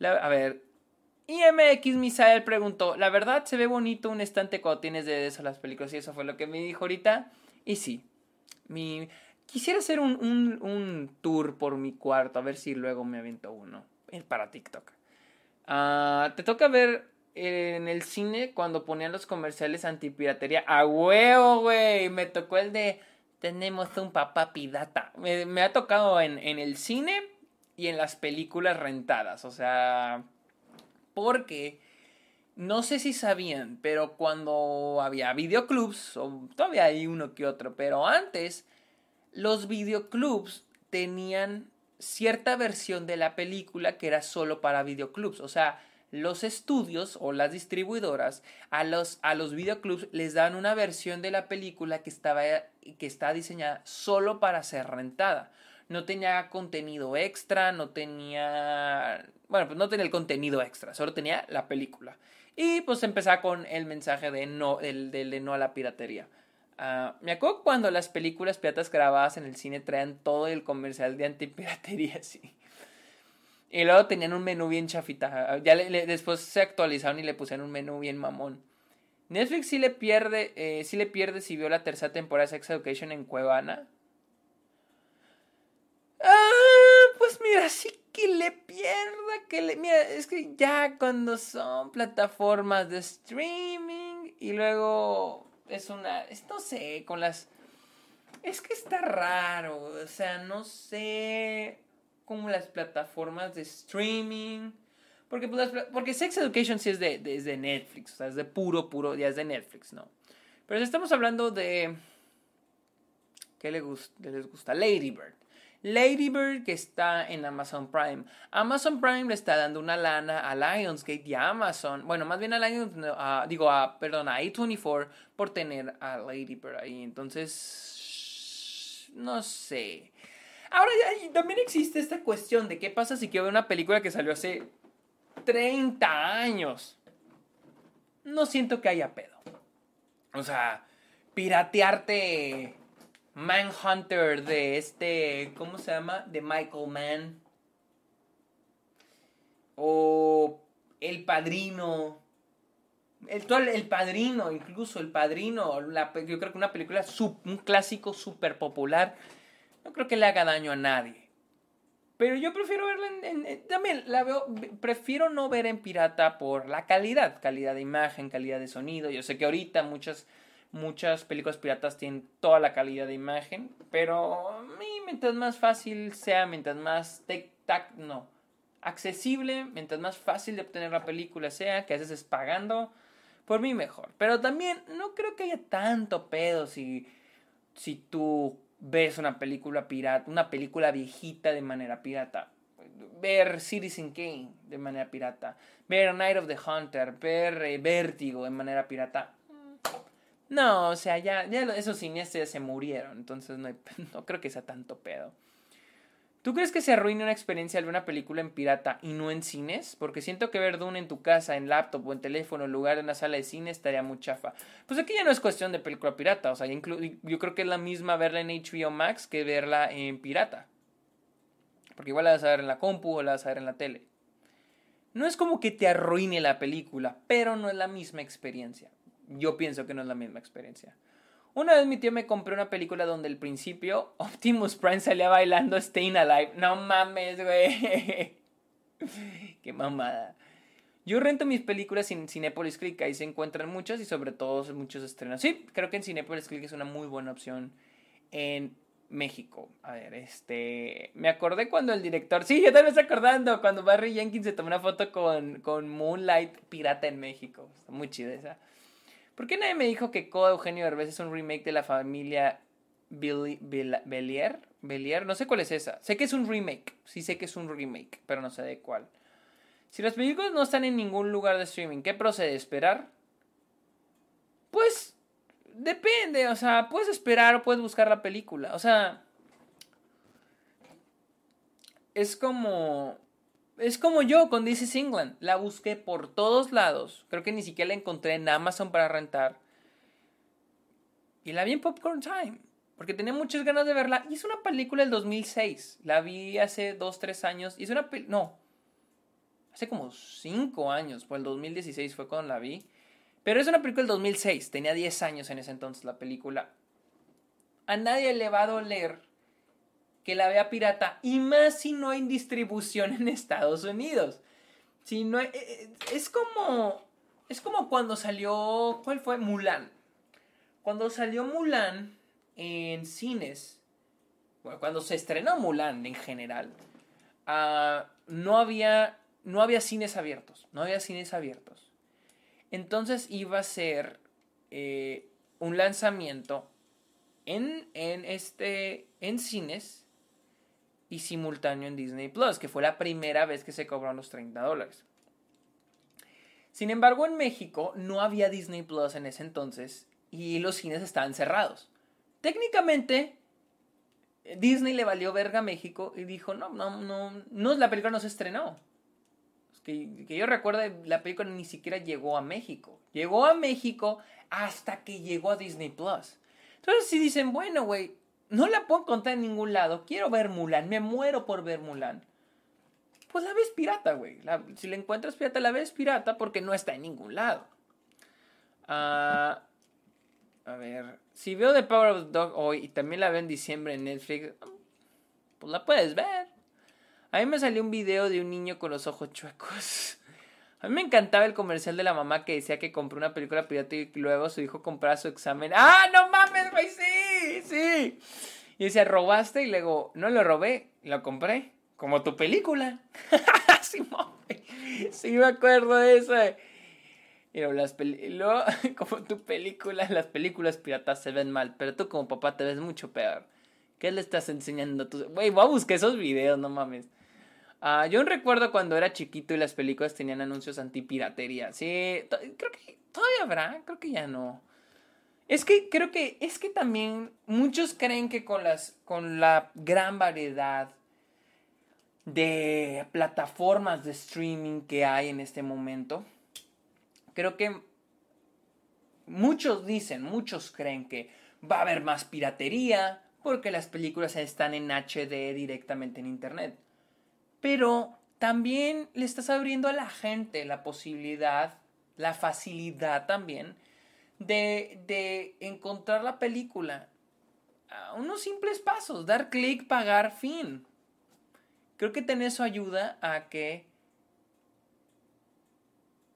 a ver, IMX Misael preguntó, ¿la verdad se ve bonito un estante cuando tienes de eso las películas? Y eso fue lo que me dijo ahorita. Y sí, mi... Quisiera hacer un, un, un tour por mi cuarto, a ver si luego me aviento uno. Para TikTok. Ah, te toca ver en el cine cuando ponían los comerciales antipiratería. ¡A huevo, güey! Me tocó el de tenemos un papá pirata. Me, ha tocado en, en, el cine y en las películas rentadas. O sea, porque no sé si sabían, pero cuando había videoclubs, o todavía hay uno que otro, pero antes los videoclubs tenían cierta versión de la película que era solo para videoclubs. O sea, los estudios o las distribuidoras a los, a los videoclubs les dan una versión de la película que, estaba, que está diseñada solo para ser rentada. No tenía contenido extra, no tenía... Bueno, pues no tenía el contenido extra, solo tenía la película. Y pues empezaba con el mensaje de no, el, de no a la piratería. Uh, me acuerdo cuando las películas piratas grabadas en el cine traían todo el comercial de antipiratería, sí. Y luego tenían un menú bien chafita. Ya después se actualizaron y le pusieron un menú bien mamón. Netflix sí le pierde, eh, sí le pierde si vio la tercera temporada de Sex Education en Cuevana. Ah, pues mira, sí que le pierda, que le... Mira, es que ya cuando son plataformas de streaming y luego es una... no sé, con las... Es que está raro, o sea, no sé como las plataformas de streaming. Porque, pues, porque Sex Education sí es de, de, Netflix, o sea, es de puro, puro, ya es de Netflix, ¿no? Pero si estamos hablando de... ¿Qué les gusta? les gusta? Lady Bird. Lady Bird que está en Amazon Prime. Amazon Prime le está dando una lana a Lionsgate y a Amazon. Bueno, más bien a Lionsgate, digo, a, perdón, a A24 por tener a Lady Bird ahí. Entonces, no sé. Ahora también existe esta cuestión de qué pasa si quiero ver una película que salió hace 30 años. No siento que haya pedo. O sea, piratearte Manhunter de este, ¿cómo se llama? De Michael Mann. O El Padrino. El, el Padrino, incluso El Padrino. yo creo que una película, un clásico súper popular no creo que le haga daño a nadie. Pero yo prefiero verla en, también la veo, prefiero no ver en pirata por la calidad, calidad de imagen, calidad de sonido. Yo sé que ahorita muchas Muchas películas piratas tienen toda la calidad de imagen, pero mientras más fácil sea, mientras más tac, no, accesible, mientras más fácil de obtener la película sea, que haces es pagando, por mí mejor. Pero también no creo que haya tanto pedo si, si tú ves una película pirata, una película viejita de manera pirata. Ver Citizen Kane de manera pirata, ver Night of the Hunter, ver eh, Vértigo de manera pirata. No, o sea, ya, ya esos cineastas se murieron, entonces no, no creo que sea tanto pedo. ¿Tú crees que se arruine una experiencia al ver una película en pirata y no en cines? Porque siento que ver Dune en tu casa, en laptop o en teléfono en lugar de una sala de cine estaría muy chafa. Pues aquí ya no es cuestión de película pirata, o sea, yo creo que es la misma verla en HBO Max que verla en pirata. Porque igual la vas a ver en la compu o la vas a ver en la tele. No es como que te arruine la película, pero no es la misma experiencia yo pienso que no es la misma experiencia. Una vez mi tío me compró una película donde al principio Optimus Prime salía bailando Staying Alive. No mames, güey. Qué mamada. Yo rento mis películas en Cinepolis Click, ahí se encuentran muchas y sobre todo muchos estrenos. Sí, creo que en Cinepolis Click es una muy buena opción en México. A ver, este. Me acordé cuando el director. Sí, también me estoy acordando. Cuando Barry Jenkins se tomó una foto con, con Moonlight Pirata en México. Está muy chida esa. ¿Por qué nadie me dijo que Coda Eugenio Derbez es un remake de la familia Belier? Belier, no sé cuál es esa. Sé que es un remake, sí sé que es un remake, pero no sé de cuál. Si las películas no están en ningún lugar de streaming, ¿qué procede? ¿Esperar? Pues depende, o sea, puedes esperar o puedes buscar la película. O sea, es como es como yo con This is England. La busqué por todos lados. Creo que ni siquiera la encontré en Amazon para rentar. Y la vi en Popcorn Time. Porque tenía muchas ganas de verla. Y es una película del 2006. La vi hace 2, 3 años. Y es una película... No. Hace como 5 años. Pues el 2016 fue cuando la vi. Pero es una película del 2006. Tenía 10 años en ese entonces la película. A nadie le va a doler que la vea pirata y más si no hay distribución en Estados Unidos. Si no eh, eh, es como es como cuando salió ¿cuál fue? Mulan. Cuando salió Mulan en cines, bueno, cuando se estrenó Mulan en general, ah, no había no había cines abiertos, no había cines abiertos. Entonces iba a ser eh, un lanzamiento en, en, este, en cines y simultáneo en Disney Plus, que fue la primera vez que se cobraron los 30 dólares. Sin embargo, en México no había Disney Plus en ese entonces y los cines estaban cerrados. Técnicamente, Disney le valió verga a México y dijo, no, no, no, no la película no se estrenó. Que, que yo recuerde, la película ni siquiera llegó a México. Llegó a México hasta que llegó a Disney Plus. Entonces, si dicen, bueno, güey, no la puedo encontrar en ningún lado. Quiero ver Mulan. Me muero por ver Mulan. Pues la ves pirata, güey. si la encuentras pirata, la ves pirata porque no está en ningún lado. Ah, a ver. Si veo The Power of the Dog hoy y también la veo en diciembre en Netflix, pues la puedes ver. A mí me salió un video de un niño con los ojos chuecos. A mí me encantaba el comercial de la mamá que decía que compró una película pirata y luego su hijo compraba su examen. ¡Ah, no mames, güey! ¡Sí! ¡Sí! Y decía, ¿robaste? Y luego, no lo robé, lo compré. Como tu película. sí, me acuerdo de eso. Y las luego, como tu película, las películas piratas se ven mal, pero tú como papá te ves mucho peor. ¿Qué le estás enseñando a tus... Güey, voy a buscar esos videos, no mames. Ah, yo recuerdo cuando era chiquito y las películas tenían anuncios antipiratería. Sí, creo que todavía habrá, creo que ya no. Es que creo que es que también muchos creen que con las con la gran variedad de plataformas de streaming que hay en este momento, creo que muchos dicen, muchos creen que va a haber más piratería porque las películas están en HD directamente en internet. Pero también le estás abriendo a la gente la posibilidad, la facilidad también de, de encontrar la película a unos simples pasos, dar clic, pagar, fin. Creo que tener eso ayuda a que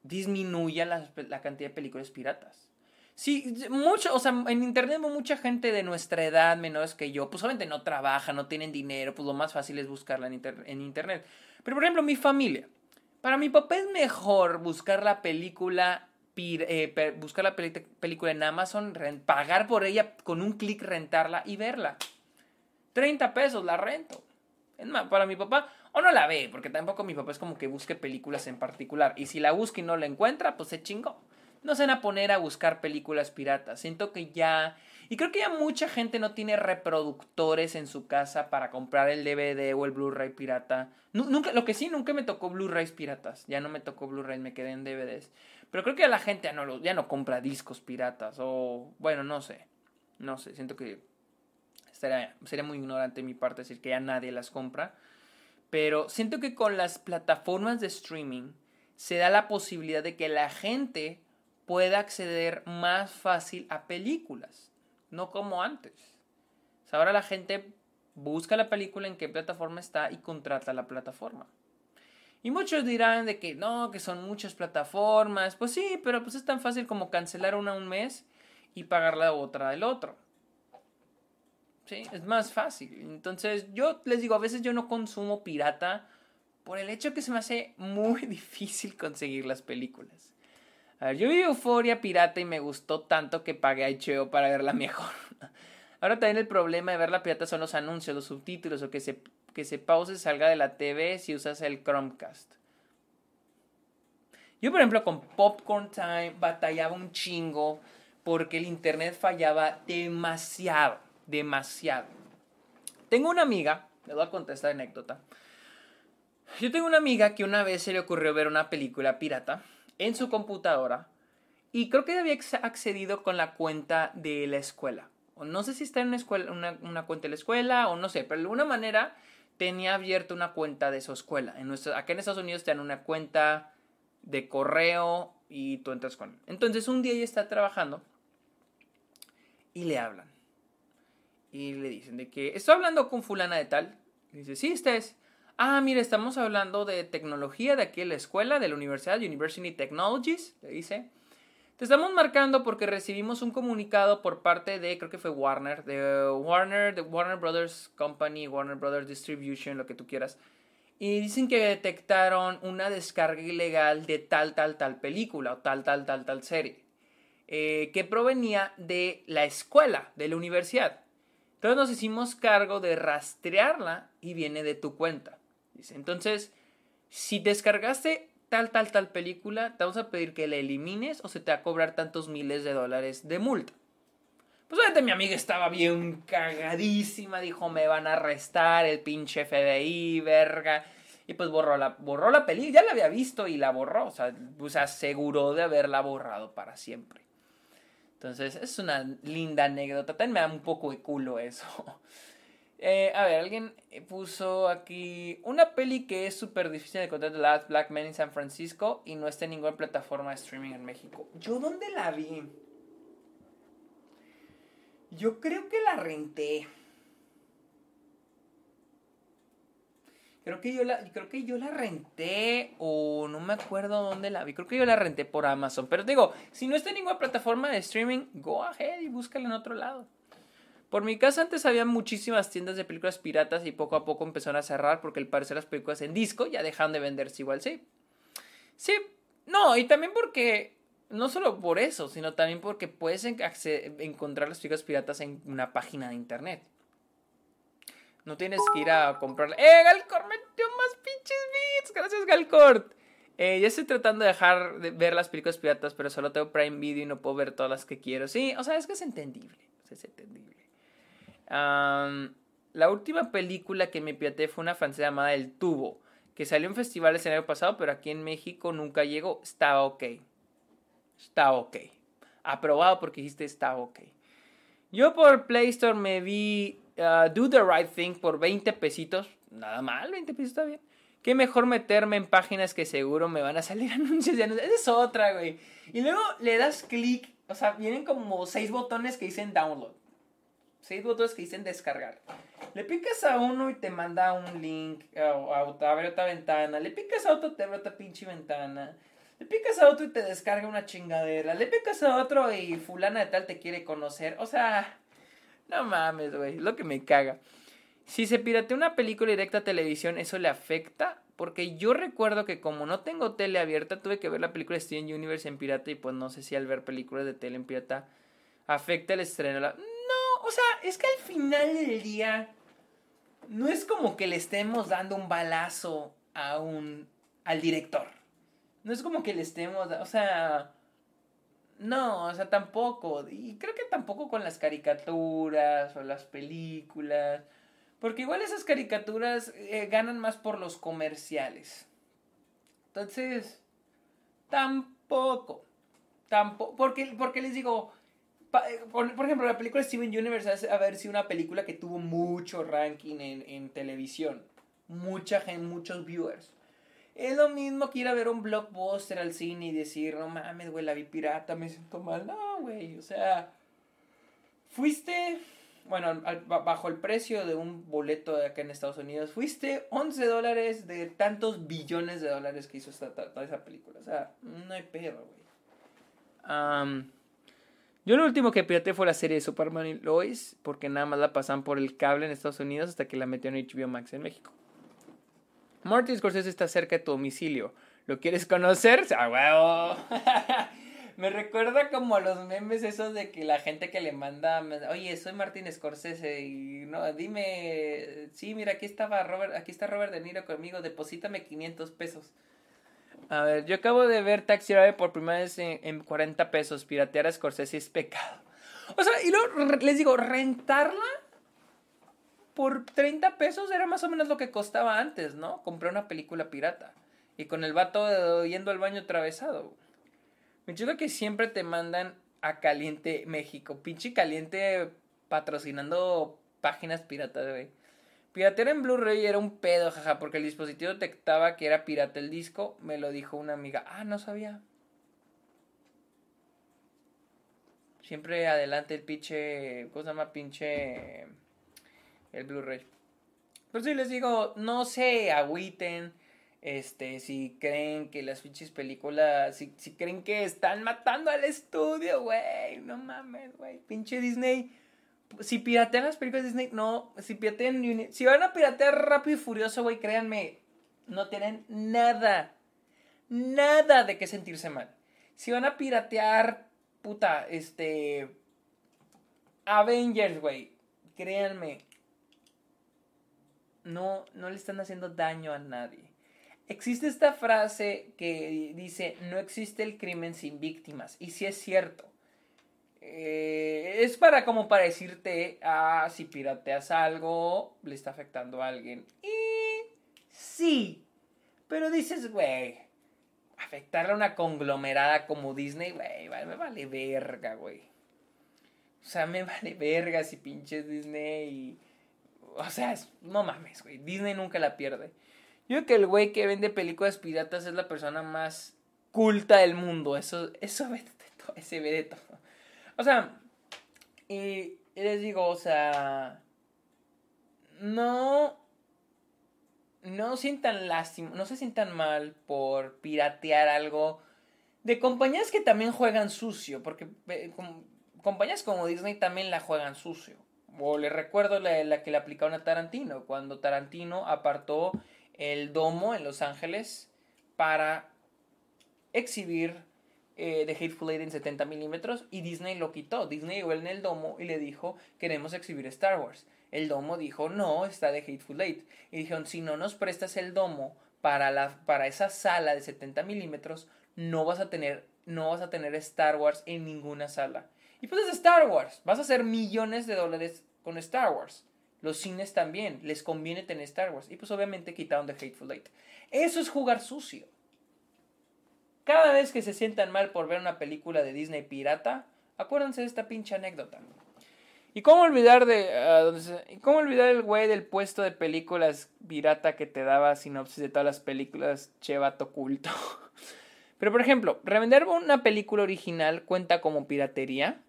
disminuya la, la, cantidad de películas piratas. Sí, mucho, o sea, en internet mucha gente de nuestra edad, menores que yo, pues obviamente no trabaja, no tienen dinero, pues lo más fácil es buscarla en, en internet. Pero por ejemplo, mi familia. Para mi papá es mejor buscar la película eh, buscar la película en Amazon, pagar por ella con un clic, rentarla y verla. 30 pesos la rento. Es más, para mi papá, o no la ve, porque tampoco mi papá es como que busque películas en particular. Y si la busca y no la encuentra, pues se chingó. No se van a poner a buscar películas piratas. Siento que ya. Y creo que ya mucha gente no tiene reproductores en su casa para comprar el DVD o el Blu-ray pirata. Nunca, lo que sí, nunca me tocó Blu-rays piratas. Ya no me tocó Blu-ray, me quedé en DVDs. Pero creo que la gente ya no, ya no compra discos piratas. O, bueno, no sé. No sé, siento que sería, sería muy ignorante de mi parte decir que ya nadie las compra. Pero siento que con las plataformas de streaming se da la posibilidad de que la gente pueda acceder más fácil a películas. No como antes. ahora la gente busca la película en qué plataforma está y contrata la plataforma. Y muchos dirán de que no, que son muchas plataformas. Pues sí, pero pues es tan fácil como cancelar una un mes y pagar la otra del otro. Sí, es más fácil. Entonces, yo les digo, a veces yo no consumo pirata por el hecho que se me hace muy difícil conseguir las películas. A ver, yo vi Euforia pirata y me gustó tanto que pagué a HBO para verla mejor. Ahora también el problema de verla pirata son los anuncios, los subtítulos o que se que se pause salga de la TV si usas el Chromecast. Yo, por ejemplo, con Popcorn Time batallaba un chingo porque el internet fallaba demasiado, demasiado. Tengo una amiga, le voy a contar esta anécdota. Yo tengo una amiga que una vez se le ocurrió ver una película pirata en su computadora y creo que había accedido con la cuenta de la escuela. O no sé si está en una, una cuenta de la escuela o no sé, pero de alguna manera tenía abierta una cuenta de su escuela. En nuestro, acá en Estados Unidos te dan una cuenta de correo y tú entras con él. Entonces un día ella está trabajando y le hablan. Y le dicen de que estoy hablando con fulana de tal. Y dice, sí, este es. Ah, mire, estamos hablando de tecnología de aquí en la escuela, de la universidad, University Technologies, le dice. Te estamos marcando porque recibimos un comunicado por parte de, creo que fue Warner, de Warner, de Warner Brothers Company, Warner Brothers Distribution, lo que tú quieras. Y dicen que detectaron una descarga ilegal de tal, tal, tal película o tal, tal, tal, tal serie. Eh, que provenía de la escuela, de la universidad. Entonces nos hicimos cargo de rastrearla y viene de tu cuenta. Dice, entonces, si descargaste tal, tal, tal película, te vamos a pedir que la elimines o se te va a cobrar tantos miles de dólares de multa. Pues obviamente mi amiga estaba bien cagadísima, dijo me van a arrestar el pinche FBI, verga. Y pues borró la, borró la película, ya la había visto y la borró, o sea, aseguró de haberla borrado para siempre. Entonces es una linda anécdota, también me da un poco de culo eso. Eh, a ver, alguien puso aquí una peli que es súper difícil de encontrar, Last Black Man in San Francisco, y no está en ninguna plataforma de streaming en México. ¿Yo dónde la vi? Yo creo que la renté. Creo que yo la, creo que yo la renté o no me acuerdo dónde la vi. Creo que yo la renté por Amazon. Pero digo, si no está en ninguna plataforma de streaming, go ahead y búscala en otro lado. Por mi casa antes había muchísimas tiendas de películas piratas y poco a poco empezaron a cerrar porque al parecer las películas en disco ya dejaron de venderse igual, sí. Sí, no, y también porque, no solo por eso, sino también porque puedes encontrar las películas piratas en una página de internet. No tienes que ir a comprarla. ¡Eh, Galcor! ¡Metió más pinches bits! Gracias, Galcort. Eh, ya estoy tratando de dejar de ver las películas piratas, pero solo tengo Prime Video y no puedo ver todas las que quiero. Sí, o sea, es que es entendible. Es entendible la última película que me piaté fue una francesa llamada El Tubo, que salió en festivales el año pasado, pero aquí en México nunca llegó. Estaba ok. Está ok. Aprobado porque dijiste está ok. Yo por Play Store me vi uh, Do the Right Thing por 20 pesitos. Nada mal, 20 pesos está bien. Qué mejor meterme en páginas que seguro me van a salir anuncios. Esa es otra, güey. Y luego le das clic. O sea, vienen como seis botones que dicen download seis botones que dicen descargar. Le picas a uno y te manda un link a, a, otra ventana. Le picas a otro, te abre otra pinche ventana. Le picas a otro y te descarga una chingadera. Le picas a otro y fulana de tal te quiere conocer. O sea, no mames, güey. Lo que me caga. Si se piratea una película directa a televisión, ¿eso le afecta? Porque yo recuerdo que como no tengo tele abierta, tuve que ver la película Steven Universe en pirata y pues no sé si al ver películas de tele en pirata afecta el estreno. No, o sea, es que al final del día no es como que le estemos dando un balazo a un al director. No es como que le estemos, o sea, no, o sea, tampoco. Y creo que tampoco con las caricaturas o las películas. Porque igual esas caricaturas eh, ganan más por los comerciales. Entonces, tampoco. Tampoco. Porque, porque les digo, eh, por, ejemplo, la película Steven Universe es haber sido una película que tuvo mucho ranking en, en televisión. Mucha gente, muchos viewers. Es lo mismo que ir a ver un blockbuster al cine y decir, no mames, güey, la vi pirata, me siento mal. No, güey, o sea, fuiste bueno, bajo el precio de un boleto de acá en Estados Unidos, fuiste 11 dólares de tantos billones de dólares que hizo esta, esa película. O sea, no hay pedo, güey. Yo lo último que pirateé fue la serie de Superman y Lois, porque nada más la pasan por el cable en Estados Unidos hasta que la metió en HBO Max en México. Martin Scorsese está cerca de tu domicilio. ¿Lo quieres conocer? ¡A huevo! Me recuerda como a los memes esos de que la gente que le manda, oye, soy Martín Scorsese y no, dime, sí, mira, aquí estaba Robert, aquí está Robert De Niro conmigo, deposítame 500 pesos. A ver, yo acabo de ver Taxi Driver por primera vez en, 40 pesos, piratear a Scorsese es pecado. O sea, y luego les digo, rentarla por 30 pesos era más o menos lo que costaba antes, ¿no? Compré una película pirata. Y con el vato yendo al baño atravesado. Me choca que siempre te mandan a Caliente México. Pinche Caliente patrocinando páginas piratas, güey. Piratear en Blu-ray era un pedo, jaja, porque el dispositivo detectaba que era pirata el disco. Me lo dijo una amiga. Ah, no sabía. Siempre adelante el pinche. ¿Cómo se llama? Pinche. El Blu-ray. Pero si les digo, no se agüiten este, si creen que las fichas películas, si, si creen que están matando al estudio, güey, no mames, güey, pinche Disney. Si piratean las películas de Disney, no, si piratean, si van a piratear Rápido y Furioso, güey, créanme, no tienen nada, nada de qué sentirse mal. Si van a piratear, puta, este, Avengers, güey, créanme, no, no le están haciendo daño a nadie. Existe esta frase que dice, no existe el crimen sin víctimas. Y si es cierto. Eh, es para como para decirte, ah, si pirateas algo, le está afectando a alguien. Y sí. Pero dices, güey, afectarle a una conglomerada como Disney, güey, me vale verga, güey. O sea, me vale verga si pinches Disney. O sea, no mames, güey. Disney nunca la pierde. Yo creo que el güey que vende películas piratas es la persona más culta del mundo. Eso, eso ve de todo, ese ve de todo. O sea, y les digo, o sea, no, no sientan lástima, no se sientan mal por piratear algo de compañías que también juegan sucio, porque eh, compañías como Disney también la juegan sucio. O les recuerdo la, la que le aplicaron a Tarantino, cuando Tarantino apartó el domo en Los Ángeles para exhibir eh, The Hateful Eight en 70 milímetros y Disney lo quitó. Disney llegó en el domo y le dijo, queremos exhibir Star Wars. El domo dijo, no, está The Hateful Eight. Y dijeron, si no nos prestas el domo para, la, para esa sala de 70 milímetros, no vas a tener no vas a tener Star Wars en ninguna sala. Y pues es Star Wars. Vas a hacer millones de dólares con Star Wars. Los cines también, les conviene tener Star Wars. Y pues obviamente quitaron The Hateful Eight. Eso es jugar sucio. Cada vez que se sientan mal por ver una película de Disney pirata, acuérdense de esta pinche anécdota. ¿Y cómo olvidar de uh, cómo olvidar el güey del puesto de películas pirata que te daba sinopsis de todas las películas chevato culto? Pero por ejemplo, revender una película original cuenta como piratería.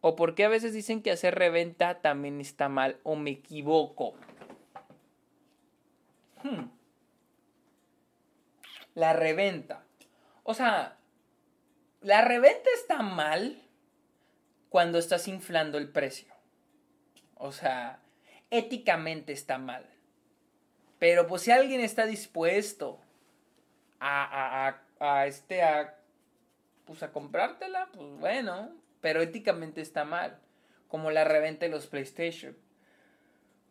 ¿O por qué a veces dicen que hacer reventa también está mal? ¿O me equivoco? Hmm. La reventa. O sea, la reventa está mal cuando estás inflando el precio. O sea, éticamente está mal. Pero pues si alguien está dispuesto a, a, a, este, a, pues a comprártela, pues bueno, pero éticamente está mal. Como la reventa de los PlayStation.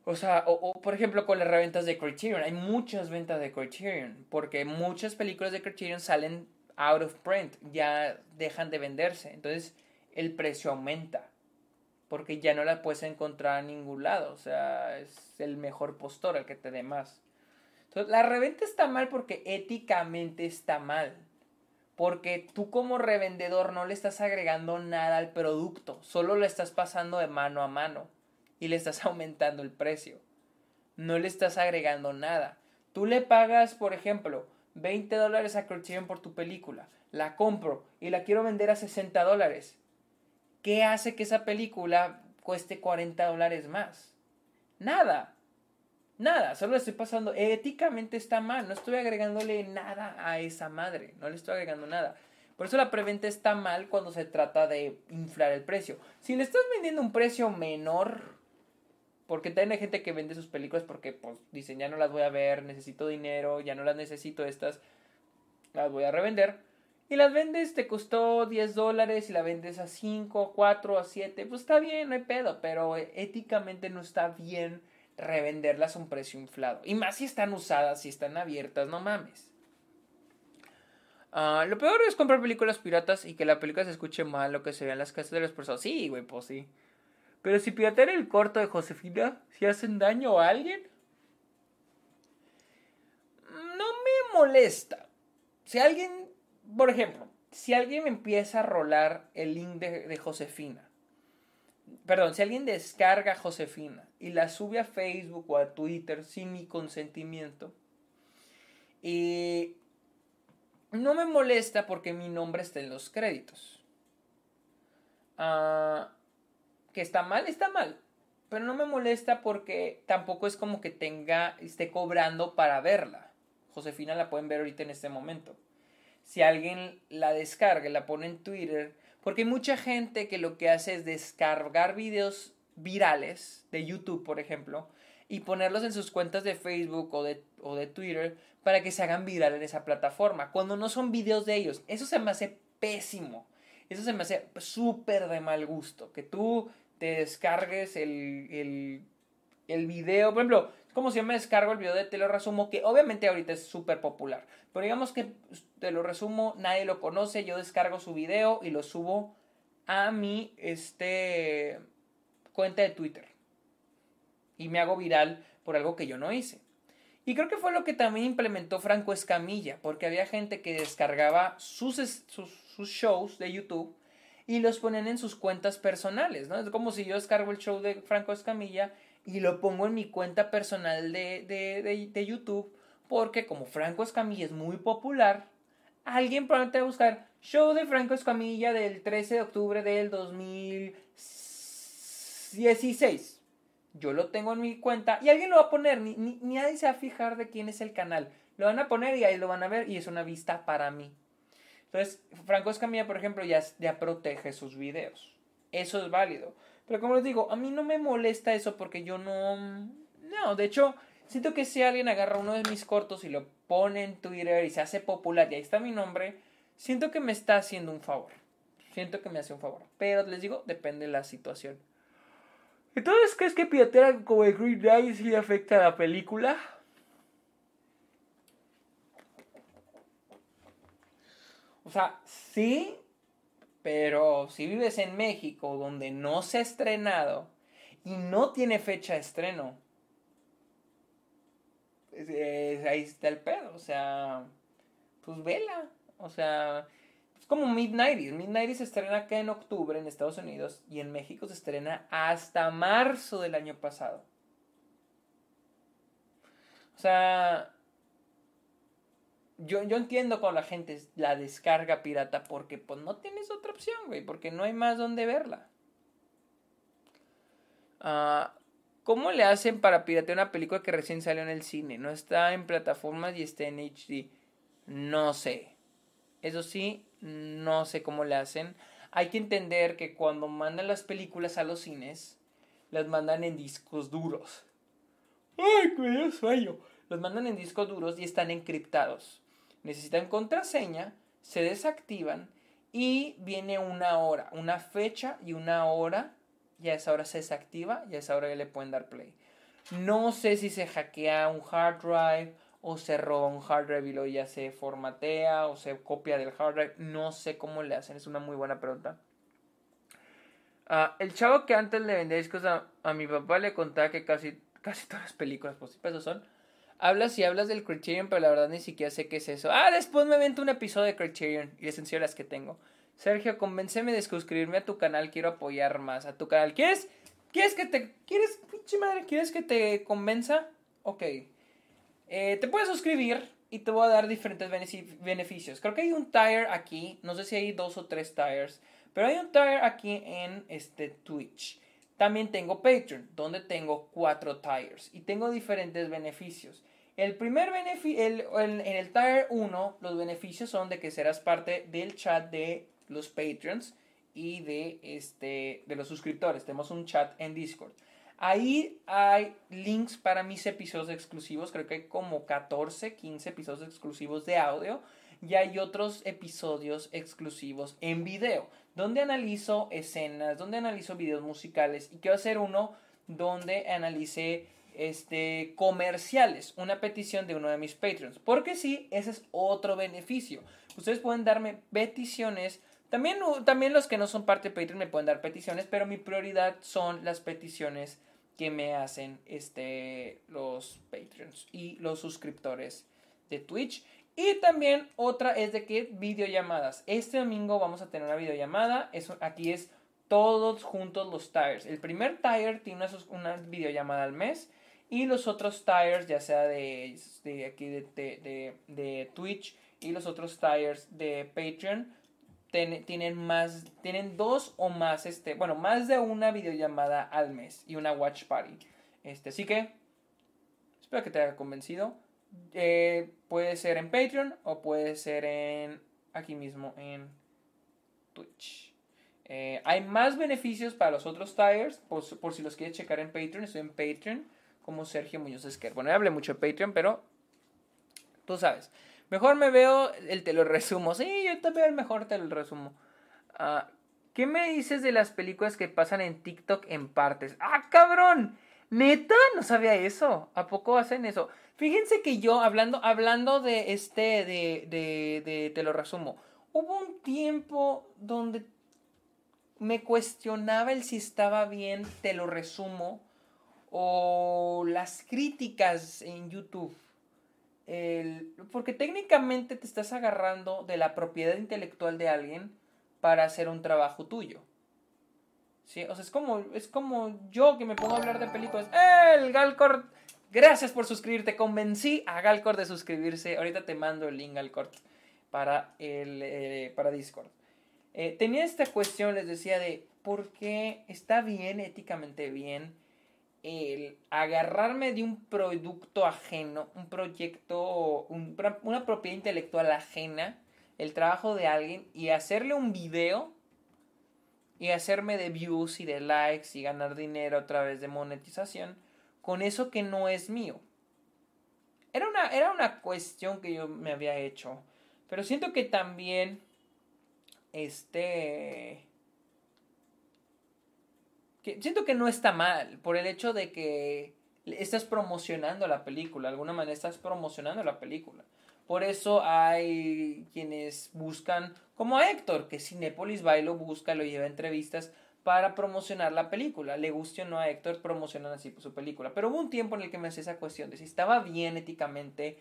O sea, o, por ejemplo con las reventas de Criterion. Hay muchas ventas de Criterion. Porque muchas películas de Criterion salen out of print. Ya dejan de venderse. Entonces el precio aumenta. Porque ya no la puedes encontrar en ningún lado. O sea, es el mejor postor el que te dé más. Entonces, la reventa está mal porque éticamente está mal. Porque tú como revendedor no le estás agregando nada al producto. Solo lo estás pasando de mano a mano y le estás aumentando el precio. No le estás agregando nada. Tú le pagas, por ejemplo, 20 dólares a Criterion por tu película. La compro y la quiero vender a 60 dólares. ¿Qué hace que esa película cueste 40 dólares más? Nada. Nada, solo estoy pasando. Éticamente está mal. No estoy agregándole nada a esa madre. No le estoy agregando nada. Por eso la preventa está mal cuando se trata de inflar el precio. Si le estás vendiendo un precio menor porque también hay gente que vende sus películas porque pues dicen ya no las voy a ver, necesito dinero, ya no las necesito estas, las voy a revender. Y las vendes, te costó 10 dólares y la vendes a 5, a 4, a 7, pues está bien, no hay pedo, pero éticamente no está bien revenderlas a un precio inflado. Y más si están usadas, si están abiertas, no mames. Ah, lo peor es comprar películas piratas y que la película se escuche mal, lo que se vea en las casas de las personas. Sí, güey, pues sí. Pero si piratean el corto de Josefina, si hacen daño a alguien, no me molesta. Si alguien, por ejemplo, si alguien me empieza a rolar el link de, Josefina, perdón, si alguien descarga Josefina y la sube a Facebook o a Twitter sin mi consentimiento, y no me molesta porque mi nombre está en los créditos. Ah que está mal, está mal. Pero no me molesta porque tampoco es como que tenga, esté cobrando para verla. Josefina la pueden ver ahorita en este momento. Si alguien la descarga, la pone en Twitter, porque hay mucha gente que lo que hace es descargar videos virales de YouTube, por ejemplo, y ponerlos en sus cuentas de Facebook o de, o de Twitter para que se hagan viral en esa plataforma, cuando no son videos de ellos. Eso se me hace pésimo. Eso se me hace súper de mal gusto. Que tú te descargues el, el, el video. Por ejemplo, como si yo me descargo el video de Te lo resumo, que obviamente ahorita es súper popular. Pero digamos que te lo resumo, nadie lo conoce, yo descargo su video y lo subo a mi este, cuenta de Twitter. Y me hago viral por algo que yo no hice. Y creo que fue lo que también implementó Franco Escamilla, porque había gente que descargaba sus, sus shows de YouTube y los ponen en sus cuentas personales, ¿no? Es como si yo descargo el show de Franco Escamilla y lo pongo en mi cuenta personal de, de, de, YouTube, porque como Franco Escamilla es muy popular, alguien probablemente va a buscar show de Franco Escamilla del 13 de octubre del 2016. Yo lo tengo en mi cuenta y alguien lo va a poner, ni, ni, ni nadie se va a fijar de quién es el canal. Lo van a poner y ahí lo van a ver y es una vista para mí. Entonces, Franco Escamilla, por ejemplo, ya, ya protege sus videos. Eso es válido. Pero como les digo, a mí no me molesta eso porque yo no... No, de hecho, siento que si alguien agarra uno de mis cortos y lo pone en Twitter y se hace popular y ahí está mi nombre, siento que me está haciendo un favor. Siento que me hace un favor. Pero les digo, depende de la situación. Entonces, ¿crees que piratear como el Green Knight sí afecta a la película? O sea, sí, pero si vives en México donde no se ha estrenado y no tiene fecha de estreno, ahí está el pedo. O sea, pues vela. O sea, es como Midnight. Midnight se estrena acá en octubre en Estados Unidos y en México se estrena hasta marzo del año pasado. O sea, yo, yo entiendo con la gente la descarga pirata porque pues no tienes otra opción, güey, porque no hay más donde verla. Ah, ¿Cómo le hacen para piratear una película que recién salió en el cine? No está en plataformas y está en HD. No sé. Eso sí, no sé cómo le hacen. Hay que entender que cuando mandan las películas a los cines, las mandan en discos duros. ¡Ay, qué sueño! Los mandan en discos duros y están encriptados. Necesitan contraseña, se desactivan y viene una hora, una fecha y una hora. Y a esa hora se desactiva y a esa hora ya le pueden dar play. No sé si se hackea un hard drive o se roba un hard drive y luego ya se formatea o se copia del hard drive. No sé cómo le hacen, es una muy buena pregunta. Ah, el chavo que antes le vendía discos a, mi papá le contaba que casi, casi todas las películas posibles son. Hablas y hablas del Criterion, pero la verdad ni siquiera sé qué es eso. Ah, después me vento un episodio de Criterion y les enseño que tengo. Sergio, convénceme de suscribirme a tu canal, quiero apoyar más a tu canal. ¿Quieres ¿Quieres que te... ¿Quieres, pinche madre? ¿Quieres que te convenza? Ok. Eh, te puedes suscribir y te voy a dar diferentes beneficios. Creo que hay un tire aquí. No sé si hay dos o tres tires. Pero hay un tire aquí en este Twitch. También tengo Patreon, donde tengo cuatro tires. Y tengo diferentes beneficios. El primer beneficio, en el Tire 1, los beneficios son de que serás parte del chat de los Patreons y de, este, de los suscriptores. Tenemos un chat en Discord. Ahí hay links para mis episodios exclusivos. Creo que hay como 14, 15 episodios exclusivos de audio. Y hay otros episodios exclusivos en video. Donde analizo escenas, donde analizo videos musicales. Y quiero hacer uno donde analice este, comerciales. Una petición de uno de mis Patreons. Porque sí, ese es otro beneficio. Ustedes pueden darme peticiones también, también los que no son parte de Patreon me pueden dar peticiones, pero mi prioridad son las peticiones que me hacen este, los Patreons y los suscriptores de Twitch. Y también otra es de que videollamadas. Este domingo vamos a tener una videollamada. Eso, aquí es todos juntos los tires. El primer tire tiene una, una videollamada al mes. Y los otros tires, ya sea de, de aquí de, de, de Twitch y los otros tires de Patreon, tienen más, tienen dos o más, este, bueno, más de una videollamada al mes y una watch party. Este, así que, espero que te haya convencido. Eh, puede ser en Patreon o puede ser en, aquí mismo en Twitch. Eh, hay más beneficios para los otros tires, por, si los quieres checar en Patreon, estoy en Patreon como Sergio Muñoz Esquer. Bueno, ya hablé mucho de Patreon, pero tú sabes. Mejor me veo el te lo resumo. Sí, yo también el mejor te lo resumo. Ah, ¿Qué me dices de las películas que pasan en TikTok en partes? ¡Ah, cabrón! ¿Neta? No sabía eso. ¿A poco hacen eso? Fíjense que yo, hablando, hablando de este, de, de, de, te lo resumo, hubo un tiempo donde me cuestionaba el si estaba bien, te lo resumo, o las críticas en YouTube porque técnicamente te estás agarrando de la propiedad intelectual de alguien para hacer un trabajo tuyo. ¿Sí? O sea, es como, es como yo que me pongo a hablar de películas. ¡El Galcord! Gracias por suscribirte. Convencí a Galcord de suscribirse. Ahorita te mando el link Galcord para, el, eh, para Discord. Eh, tenía esta cuestión, les decía, de por qué está bien, éticamente bien, el agarrarme de un producto ajeno, un proyecto, una propiedad intelectual ajena, el trabajo de alguien y hacerle un video y hacerme de views y de likes y ganar dinero a través de monetización con eso que no es mío. Era una, era una cuestión que yo me había hecho, pero siento que también este siento que no está mal por el hecho de que estás promocionando la película, de alguna manera estás promocionando la película. Por eso hay quienes buscan, como a Héctor, que Cinepolis va y lo busca, lo lleva a entrevistas para promocionar la película. Le guste o no a Héctor, promocionan así su película. Pero hubo un tiempo en el que me hacía esa cuestión de si estaba bien éticamente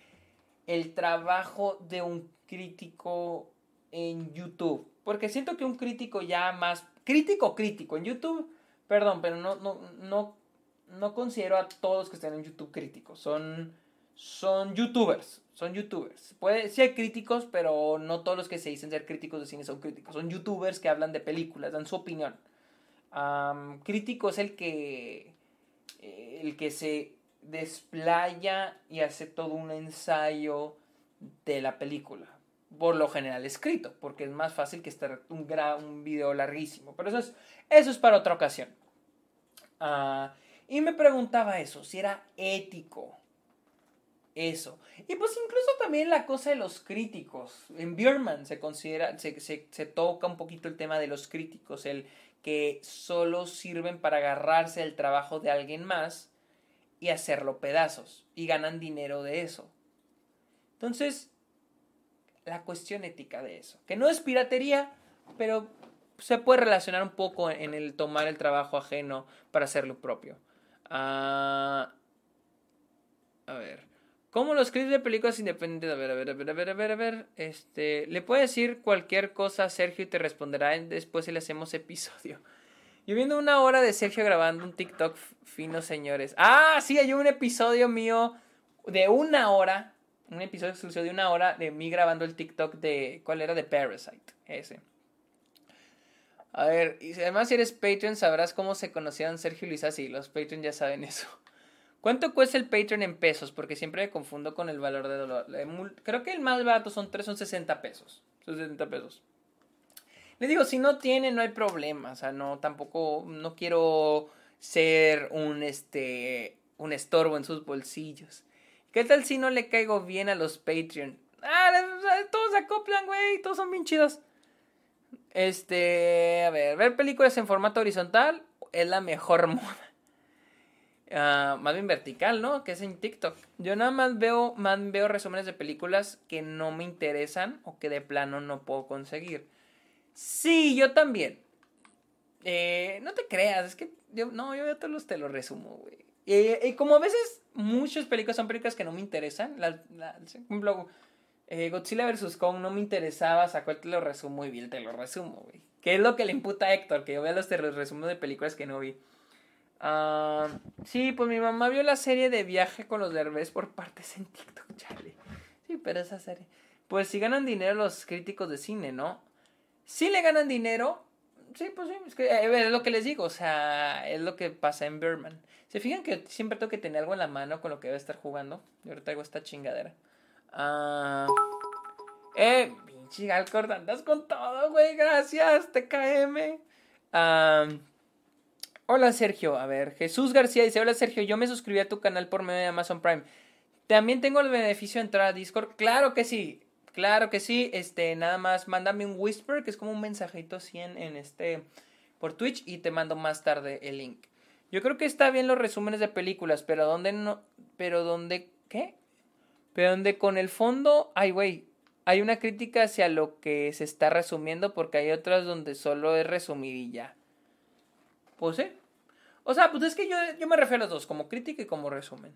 el trabajo de un crítico en YouTube. Porque siento que un crítico ya más... Crítico, crítico. En YouTube Perdón, pero no, no, no, no considero a todos que estén en YouTube críticos. Son, son youtubers. Son youtubers. Puede, sí hay críticos, pero no todos los que se dicen ser críticos de cine son críticos. Son youtubers que hablan de películas, dan su opinión. Crítico es el que, el que se desplaya y hace todo un ensayo de la película. por lo general escrito, porque es más fácil que estar un, video larguísimo. Pero eso es, eso es para otra ocasión. Ah, y me preguntaba eso, si era ético eso. Y pues incluso también la cosa de los críticos. En Bierman se considera, se, se, toca un poquito el tema de los críticos, el que solo sirven para agarrarse del trabajo de alguien más y hacerlo pedazos y ganan dinero de eso. Entonces, la cuestión ética de eso, que no es piratería, pero se puede relacionar un poco en el tomar el trabajo ajeno para hacer lo propio. Ah, a ver. ¿Cómo los clips de películas independientes? A ver, a ver, a ver, a ver, a ver, a ver. Este, le puedo decir cualquier cosa a Sergio y te responderá después si le hacemos episodio. Yo viendo una hora de Sergio grabando un TikTok fino, señores. Ah, sí, hay un episodio mío de una hora. Un episodio exclusivo de una hora de mí grabando el TikTok de. ¿Cuál era? De Parasite. Ese. A ver, y además si eres Patreon sabrás cómo se conocieron Sergio y Luisa. Sí, los Patreon ya saben eso. ¿Cuánto cuesta el Patreon en pesos? Porque siempre me confundo con el valor de dólar. Creo que el más barato son 3, son 60 pesos. 60 pesos. Le digo, si no tiene, no hay problema. O sea, no, tampoco, no quiero ser un, este, un estorbo en sus bolsillos. ¿Qué tal si no le caigo bien a los Patreon? Ah, todos se acoplan, güey, todos son bien chidos. Este, a ver, ver películas en formato horizontal es la mejor moda. Ah, más bien vertical, ¿no? Que es en TikTok. Yo nada más veo, más veo resúmenes de películas que no me interesan o que de plano no puedo conseguir. Sí, yo también. Eh, no te creas, es que yo, no, yo todos los te lo resumo, güey. Y, como a veces muchas películas son películas que no me interesan, la, ejemplo, eh, Godzilla vs. Kong no me interesaba, sacó el te lo resumo y bien te lo resumo, güey. ¿Qué es lo que le imputa a Héctor? Que yo vea los te los resumo de películas que no vi. Ah, sí, pues mi mamá vio la serie de viaje con los derbés por partes en TikTok, chale. Sí, pero esa serie. Pues si ganan dinero los críticos de cine, ¿no? Si le ganan dinero, sí, pues sí, es, eh, lo que les digo, o sea, es lo que pasa en Birdman. ¿Se fijan que siempre tengo que tener algo en la mano con lo que voy a estar jugando? Yo ahora traigo esta chingadera. Ah. Eh, pinche Alcor, andas con todo, güey, gracias, TKM. Ah. Hola Sergio, a ver, Jesús García dice, hola Sergio, yo me suscribí a tu canal por medio de Amazon Prime. También tengo el beneficio de entrar a Discord. Claro que sí, claro que sí. Este, nada más mándame un whisper, que es como un mensajito así en, este por Twitch y te mando más tarde el link. Yo creo que está bien los resúmenes de películas, pero donde no, pero donde ¿qué? Pero donde con el fondo, ay güey, hay una crítica hacia lo que se está resumiendo porque hay otras donde solo es resumir y ya. Pues. O sea, pues es que yo, yo me refiero a los dos, como crítica y como resumen.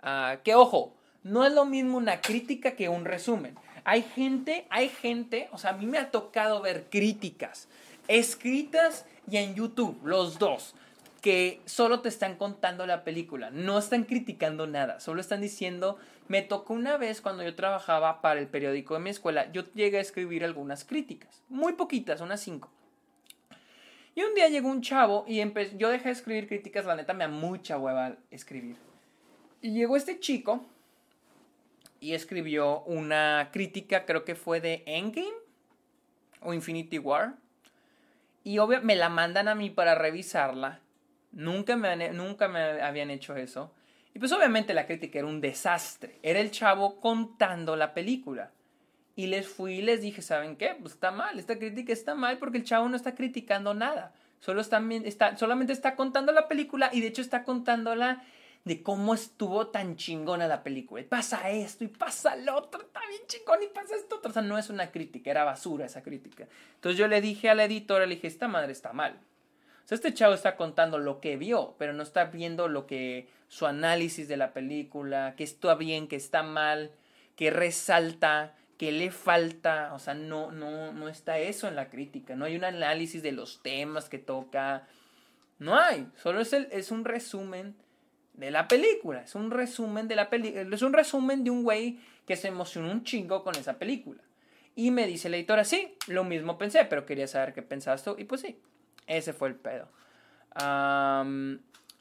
Ah, que ojo, no es lo mismo una crítica que un resumen. Hay gente, hay gente, o sea, a mí me ha tocado ver críticas escritas y en YouTube, los dos, que solo te están contando la película, no están criticando nada, solo están diciendo, me tocó una vez cuando yo trabajaba para el periódico de mi escuela, yo llegué a escribir algunas críticas, muy poquitas, unas cinco. Y un día llegó un chavo y yo dejé de escribir críticas, la neta me da mucha hueva escribir. Y llegó este chico y escribió una crítica, creo que fue de Endgame o Infinity War. Y obvio, me la mandan a mí para revisarla. Nunca nunca me habían hecho eso. Y pues obviamente la crítica era un desastre. Era el chavo contando la película. Y les fui y les dije, ¿saben qué? Pues está mal, esta crítica está mal porque el chavo no está criticando nada. Solo está, está, solamente está contando la película y de hecho está contándola de cómo estuvo tan chingona la película. Pasa esto y pasa lo otro, está bien chingón y pasa esto otro. O sea, no es una crítica, era basura esa crítica. Entonces yo le dije a la editora, le dije, esta madre está mal. O sea, este chavo está contando lo que vio, pero no está viendo lo que su análisis de la película, que está bien, que está mal, que resalta, ¿Qué le falta? O sea, no, no, no está eso en la crítica. No hay un análisis de los temas que toca. No hay. Solo es, el, es un resumen de la película. Es un resumen de la película. Es un resumen de un güey que se emocionó un chingo con esa película. Y me dice la editora, sí, lo mismo pensé, pero quería saber qué pensabas tú. Y pues sí, ese fue el pedo.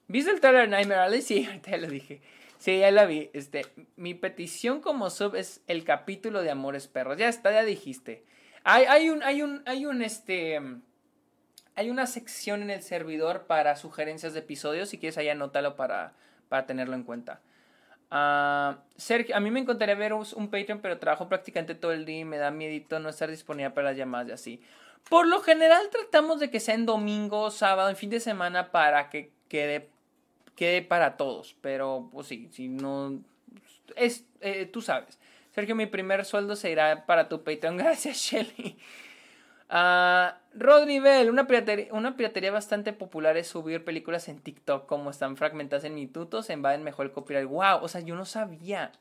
¿Viste el trailer Nightmare Alley? Sí, te lo dije. Sí, ya la vi. Este, mi petición como sub es el capítulo de Amores Perros. Ya está, ya dijiste. Hay, hay un, hay un, hay un, este, hay una sección en el servidor para sugerencias de episodios. Si quieres, ahí anótalo para, para tenerlo en cuenta. Uh, Sergio, a mí me encantaría ver un, Patreon, pero trabajo prácticamente todo el día y me da miedito no estar disponible para las llamadas y así. Por lo general tratamos de que sea en domingo, sábado, en fin de semana para que quede, quede para todos. Pero pues sí, si no... Es, eh, tú sabes. Sergio, mi primer sueldo se irá para tu Patreon. Gracias, Shelly. Uh, Rodney Bell, una piratería, una piratería bastante popular es subir películas en TikTok, como están fragmentadas en minutos, en invaden mejor el copyright. Wow, o sea, yo no sabía.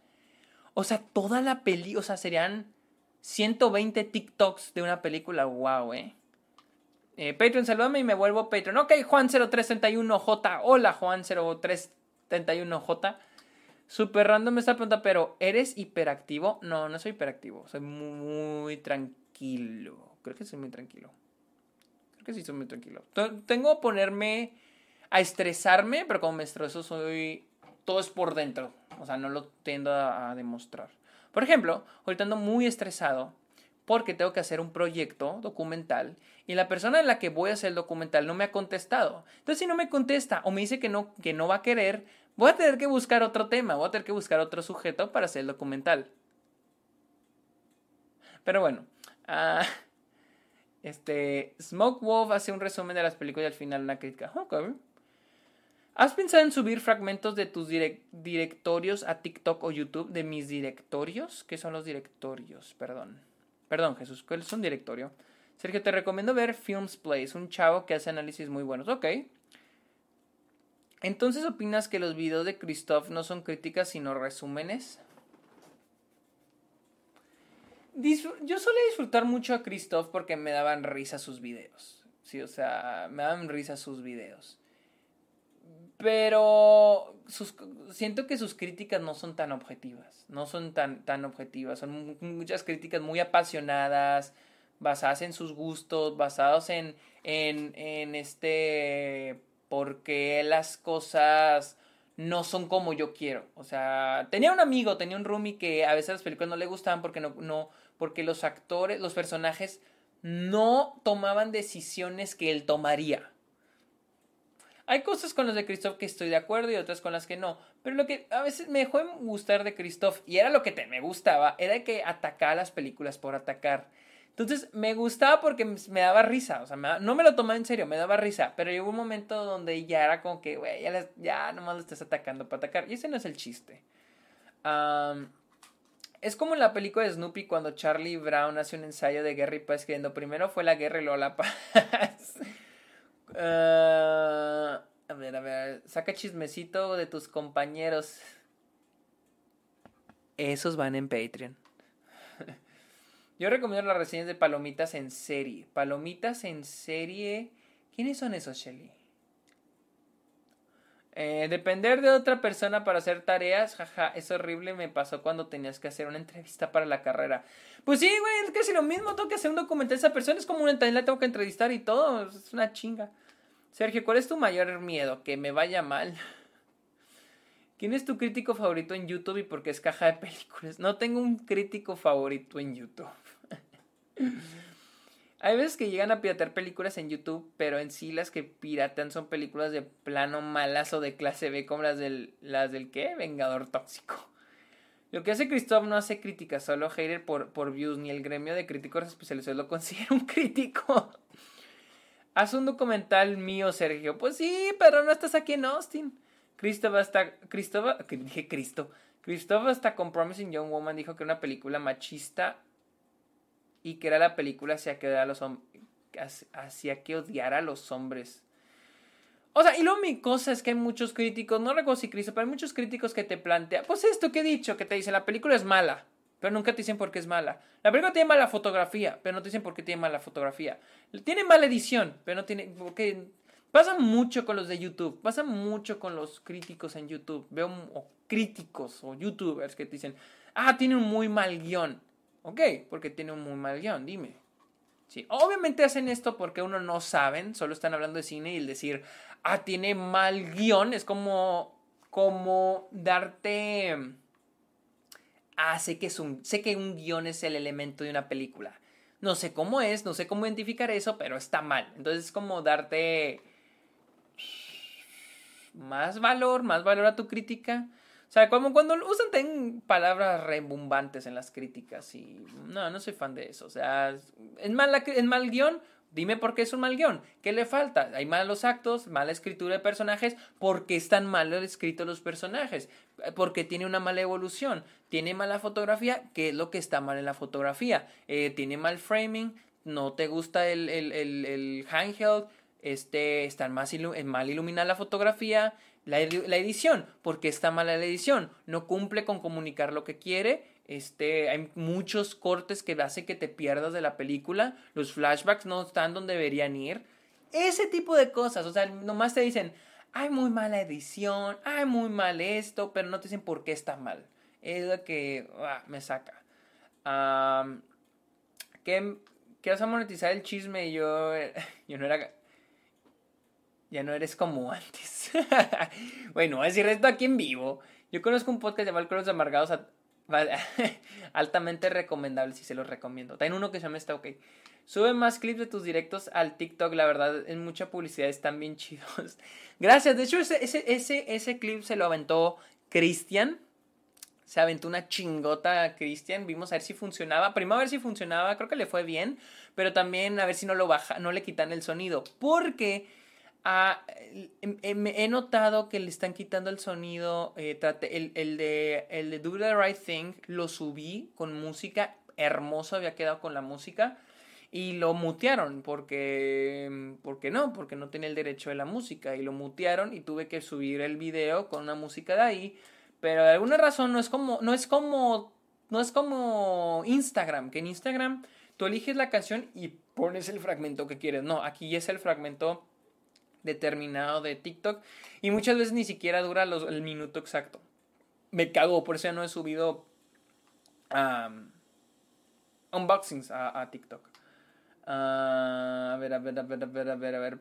O sea, toda la peli, o sea, serían 120 TikToks de una película. Wow, eh. Eh Patreon, saludame y me vuelvo Patreon. Ok, Juan0331J. Hola, Juan0331J. Super random esta pregunta, pero ¿eres hiperactivo? No, no soy hiperactivo. Soy muy tranquilo. Creo que soy muy tranquilo. Creo que sí soy muy tranquilo. Tengo que ponerme a estresarme, pero como me estreso soy... Todo es por dentro. O sea, no lo tiendo a, demostrar. Por ejemplo, ahorita ando muy estresado porque tengo que hacer un proyecto documental y la persona en la que voy a hacer el documental no me ha contestado. Entonces, si no me contesta o me dice que no, que no va a querer, voy a tener que buscar otro tema, voy a tener que buscar otro sujeto para hacer el documental. Pero bueno, uh, este, Smoke Wolf hace un resumen de las películas y al final una crítica. ¿Has pensado en subir fragmentos de tus directorios a TikTok o YouTube? ¿De mis directorios? ¿Qué son los directorios? Perdón. Perdón, Jesús, ¿cuál es un directorio? Sergio, te recomiendo ver Films Place, un chavo que hace análisis muy buenos. Ok. Entonces, ¿opinas que los videos de Christoph no son críticas sino resúmenes? yo solía disfrutar mucho a Christoph porque me daban risa sus videos. Sí, o sea, me daban risa sus videos. Pero siento que sus críticas no son tan objetivas. No son tan, tan objetivas. Son muchas críticas muy apasionadas, basadas en sus gustos, basados en, en, en este. porque las cosas no son como yo quiero. O sea, tenía un amigo, tenía un roomie que a veces las películas no le gustaban porque no, no, porque los actores, los personajes no tomaban decisiones que él tomaría. Hay cosas con las de Christoph que estoy de acuerdo y otras con las que no. Pero lo que a veces me dejó de gustar de Christoph, y era lo que te, me gustaba, era que atacaba las películas por atacar. Entonces me gustaba porque me daba risa, o sea, no me lo tomaba en serio, me daba risa, pero llegó un momento donde ya era como que, güey, ya, ya nomás lo estás atacando para atacar, y ese no es el chiste. Es como en la película de Snoopy cuando Charlie Brown hace un ensayo de guerra y paz escribiendo primero fue la guerra y luego la paz. Ah, a ver, a ver, saca chismecito de tus compañeros. Esos van en Patreon. Yo recomiendo las reseñas de palomitas en serie. Palomitas en serie. ¿Quiénes son esos, Shelly? Eh, depender de otra persona para hacer tareas, jaja, es horrible, me pasó cuando tenías que hacer una entrevista para la carrera. Pues sí, güey, es casi lo mismo, tengo que hacer un documental esa persona, es como una la tengo que entrevistar y todo, es una chinga. Sergio, ¿cuál es tu mayor miedo? Que me vaya mal. ¿Quién es tu crítico favorito en YouTube y por qué es caja de películas? No tengo un crítico favorito en YouTube. Hay veces que llegan a piratear películas en YouTube, pero en sí las que piratean son películas de plano malas o de clase B, como las del, las del ¿qué? Vengador tóxico. Lo que hace Christoph no hace crítica, solo hater por, por views, ni el gremio de críticos especializados lo considera un crítico. Haz un documental mío, Sergio. Pues sí, pero no estás aquí en Austin. Christoph hasta. Christoph. Dije Cristo. Christoph hasta con Promising Young Woman dijo que era una película machista y que era la película hacia que, a los hacia odiara a los hombres. O sea, y luego mi cosa es que hay muchos críticos, no recuerdo si Cristo, pero hay muchos críticos que te plantean, pues esto que he dicho, que te dicen, la película es mala, pero nunca te dicen por qué es mala. La película tiene mala fotografía, pero no te dicen por qué tiene mala fotografía. Tiene mala edición, pero no tiene, porque pasa mucho con los de YouTube, pasa mucho con los críticos en YouTube. Veo críticos o youtubers que te dicen, ah, tiene un muy mal guion. Ok, porque tiene un muy mal guion, dime. Sí, obviamente hacen esto porque uno no saben, solo están hablando de cine y el decir, ah, tiene mal guion, es como, como darte... Ah, sé que, es un, sé que un guion es el elemento de una película. No sé cómo es, no sé cómo identificar eso, pero está mal. Entonces es como darte más valor, más valor a tu crítica. O sea, como cuando usan palabras rebumbantes en las críticas y no, no soy fan de eso. O sea, es mal, es mal guion, Dime por qué es un mal guion. ¿Qué le falta? Hay malos actos, mala escritura de personajes. ¿Por qué están mal escritos los personajes? Porque tiene una mala evolución. Tiene mala fotografía. ¿Qué es lo que está mal en la fotografía? Eh, tiene mal framing. No te gusta el, el, el, handheld. Este, está más mal iluminada la fotografía. La, la edición. ¿Por qué está mala la edición? No cumple con comunicar lo que quiere este, hay muchos cortes que hacen que te pierdas de la película. Los flashbacks no están donde deberían ir. Ese tipo de cosas. O sea, nomás te dicen, hay muy mala edición, hay muy mal esto, pero no te dicen por qué está mal. Es lo que ah, me saca. ¿qué, ¿Qué vas a monetizar el chisme? Yo, yo no era... Ya no eres como antes. bueno, voy a decir esto aquí en vivo. Yo conozco un podcast llamado Cronos Amargados altamente recomendable, si se los recomiendo. También uno que se llama Está OK. Sube más clips de tus directos al TikTok, la verdad, en mucha publicidad están bien chidos. Gracias, de hecho ese, ese, ese, ese clip se lo aventó Cristian. Se aventó una chingota Cristian, vimos a ver si funcionaba. Primero a ver si funcionaba, creo que le fue bien, pero también a ver si no lo baja, no le quitan el sonido, porque Em, em, he notado que le están quitando el sonido. Eh, el, de, Do the Right Thing lo subí con música. Hermoso había quedado con la música. Y lo mutearon porque... porque no, porque no tenía el derecho de la música. Y lo mutearon y tuve que subir el video con una música de ahí. Pero de alguna razón no es como... No es como... No es como Instagram. Que en Instagram tú eliges la canción y pones el fragmento que quieres. No, aquí es el fragmento determinado de TikTok y muchas veces ni siquiera dura el minuto exacto. Me cago, por eso ya no he subido unboxings a, TikTok. Ah, a ver, a ver, a ver, a ver, a ver, a ver.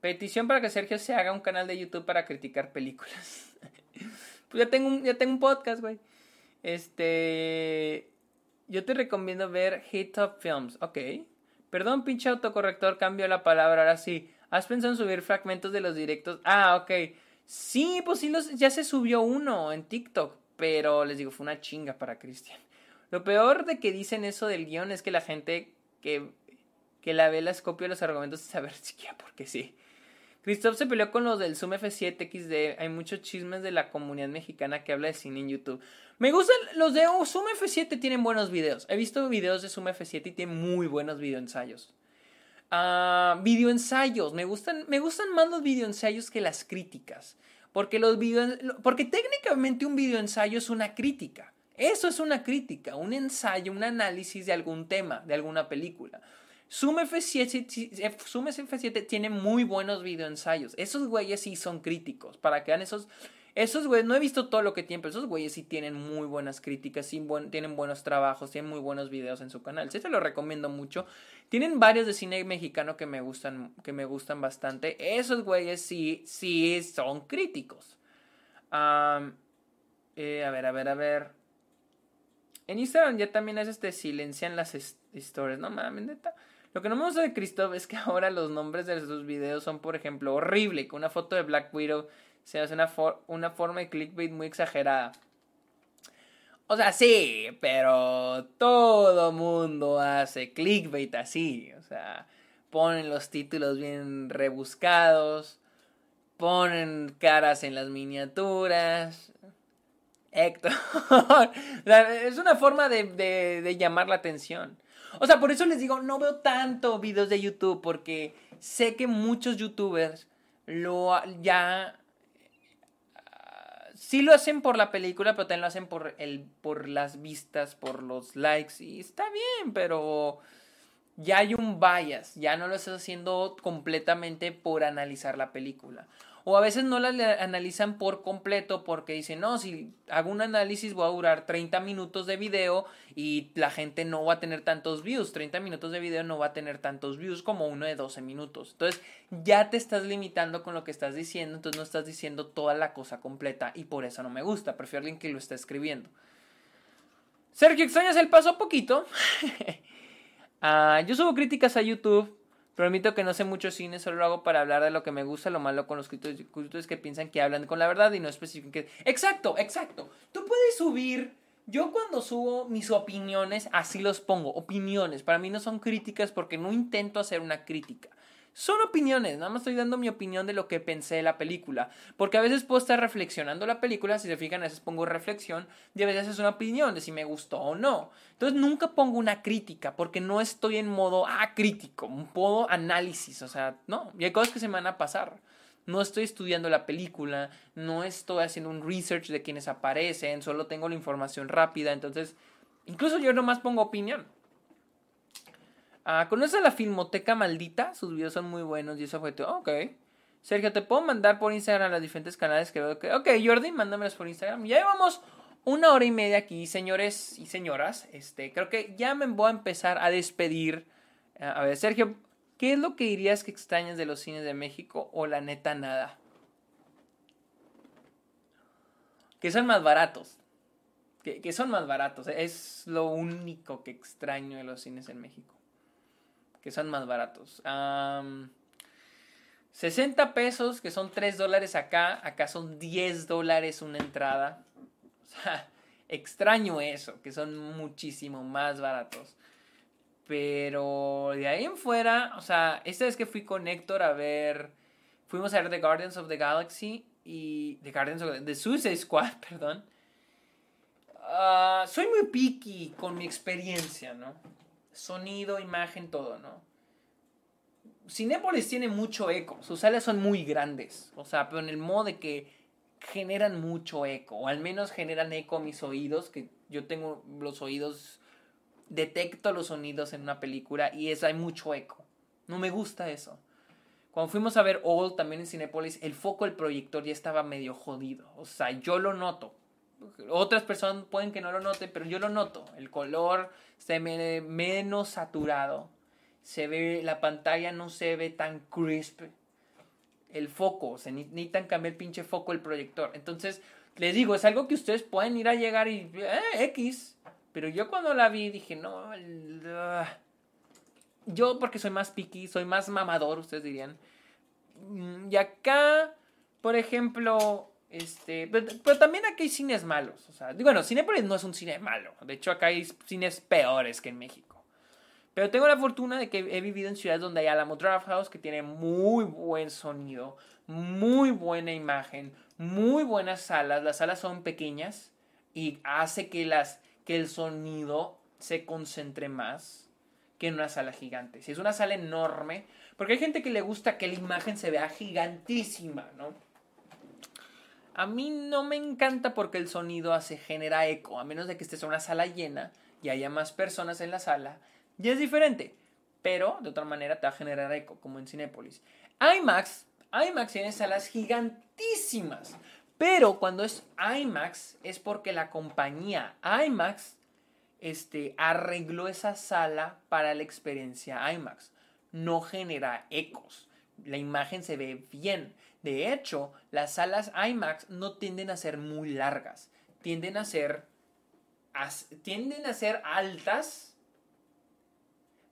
Petición para que Sergio se haga un canal de YouTube para criticar películas. pues ya tengo un, ya tengo un podcast, güey. Este. Yo te recomiendo ver Hit Top Films. Ok. Perdón, pinche autocorrector, cambio la palabra. Ahora sí. ¿Has pensado en subir fragmentos de los directos? Ah, ok. Sí, pues sí, ya se subió uno en TikTok. Pero les digo, fue una chinga para Cristian. Lo peor de que dicen eso del guion es que la gente que, que la ve las copia los argumentos sin saber siquiera por qué sí. Christoph se peleó con los del Zoom F7 XD. Hay muchos chismes de la comunidad mexicana que habla de cine en YouTube. Me gustan los de Zoom F7 tienen buenos videos. He visto videos de Zoom F7 y tienen muy buenos videoensayos. Uh, videoensayos. Me gustan, me gustan más los videoensayos que las críticas. Porque, los porque técnicamente un videoensayo es una crítica. Eso es una crítica, un ensayo, un análisis de algún tema, de alguna película. Zoom F7, Zoom F7 tiene muy buenos videoensayos. Esos güeyes sí son críticos. Para que vean esos esos güeyes, no he visto todo lo que tienen, pero esos güeyes sí tienen muy buenas críticas, sí tienen buenos trabajos, tienen muy buenos videos en su canal. Sí, te lo recomiendo mucho. Tienen varios de cine mexicano que me gustan, que me gustan bastante. Esos güeyes sí, sí son críticos. Eh, a ver, a ver, a ver. En Instagram ya también es este silencian las historias. No mames, neta. Lo que no me gusta de Christoph es que ahora los nombres de sus videos son, por ejemplo, horrible, con una foto de Black Widow se hace una, forma de clickbait muy exagerada. O sea, sí, pero todo mundo hace clickbait así. O sea, ponen los títulos bien rebuscados, ponen caras en las miniaturas. Héctor. es una forma de, de, de, llamar la atención. O sea, por eso les digo, no veo tanto videos de YouTube, porque sé que muchos youtubers lo ya sí lo hacen por la película, pero también lo hacen por, el, por las vistas, por los likes. Y está bien, pero ya hay un bias, ya no lo estás haciendo completamente por analizar la película. O a veces no la analizan por completo porque dicen, no, si hago un análisis voy a durar 30 minutos de video y la gente no va a tener tantos views. 30 minutos de video no va a tener tantos views como uno de 12 minutos. Entonces ya te estás limitando con lo que estás diciendo, entonces no estás diciendo toda la cosa completa y por eso no me gusta. Prefiero alguien que lo esté escribiendo. Sergio, ¿extrañas el paso a poquito? Ah, yo subo críticas a YouTube. Permito que no sé mucho cine, solo lo hago para hablar de lo que me gusta. Lo malo con los es que piensan que hablan con la verdad y no especifican Exacto, exacto. Tú puedes subir. Yo cuando subo mis opiniones, así los pongo. Opiniones. Para mí no son críticas porque no intento hacer una crítica. Son opiniones, nada más estoy dando mi opinión de lo que pensé de la película. Porque a veces puedo estar reflexionando la película, si se fijan, a veces pongo reflexión y a veces es una opinión de si me gustó o no. Entonces nunca pongo una crítica porque no estoy en modo, ah, crítico, modo análisis, o sea, no, y hay cosas que se me van a pasar. No estoy estudiando la película, no estoy haciendo un research de quienes aparecen, solo tengo la información rápida, entonces, incluso yo nomás pongo opinión. Ah, ¿Conoces la Filmoteca Maldita? Sus videos son muy buenos y eso fue todo. Ok. Sergio, ¿te puedo mandar por Instagram las diferentes canales que veo que... Ok, Jordi, mándamelas por Instagram. Ya llevamos una hora y media aquí, señores y señoras. Este, creo que ya me voy a empezar a despedir. A ver, Sergio, ¿qué es lo que dirías que extrañas de los cines de México o la neta nada? Que son más baratos. Que son más baratos. Es lo único que extraño de los cines en México que son más baratos. 60 pesos, que son 3 dólares acá, acá son 10 dólares una entrada. O sea, extraño eso, que son muchísimo más baratos. Pero de ahí en fuera, o sea, esta vez que fui con Héctor a ver, fuimos a ver The Guardians of the Galaxy y The Guardians of the, Suicide Squad, perdón. Ah, soy muy picky con mi experiencia, ¿no? Sonido, imagen, todo, ¿no? Cinépolis tiene mucho eco, sus salas son muy grandes, o sea, pero en el modo de que generan mucho eco, o al menos generan eco a mis oídos, que yo tengo los oídos, detecto los sonidos en una película y es, hay mucho eco. No me gusta eso. Cuando fuimos a ver Old también en Cinépolis, el foco del proyector ya estaba medio jodido. O sea, yo lo noto. Otras personas pueden que no lo noten, pero yo lo noto. El color se ve menos saturado. Se ve, la pantalla no se ve tan crisp. El foco, se necesitan cambiar el pinche foco del proyector. Entonces, les digo, es algo que ustedes pueden ir a llegar y. Eh, X. Pero yo cuando la vi dije, no. yo, porque soy más picky, soy más mamador, ustedes dirían. Mm, y acá, por ejemplo, este, pero, también aquí hay cines malos. Bueno, Cinepolis no es un cine malo. De hecho, acá hay cines peores que en México. Pero tengo la fortuna de que he vivido en ciudades donde hay Alamo Draft House, que tiene muy buen sonido, muy buena imagen, muy buenas salas. Las salas son pequeñas y hace que, las, que el sonido se concentre más que en una sala gigante. Si es una sala enorme, porque hay gente que le gusta que la imagen se vea gigantísima, ¿no? A mí no me encanta porque el sonido hace, genera eco, a menos de que estés en una sala llena y haya más personas en la sala, y es diferente. Pero de otra manera te va a generar eco, como en Cinépolis. IMAX, IMAX tiene salas gigantísimas. Pero cuando es IMAX es porque la compañía IMAX este, arregló esa sala para la experiencia IMAX. No genera ecos. La imagen se ve bien. De hecho, las salas IMAX no tienden a ser muy largas, tienden a ser, tienden a ser altas,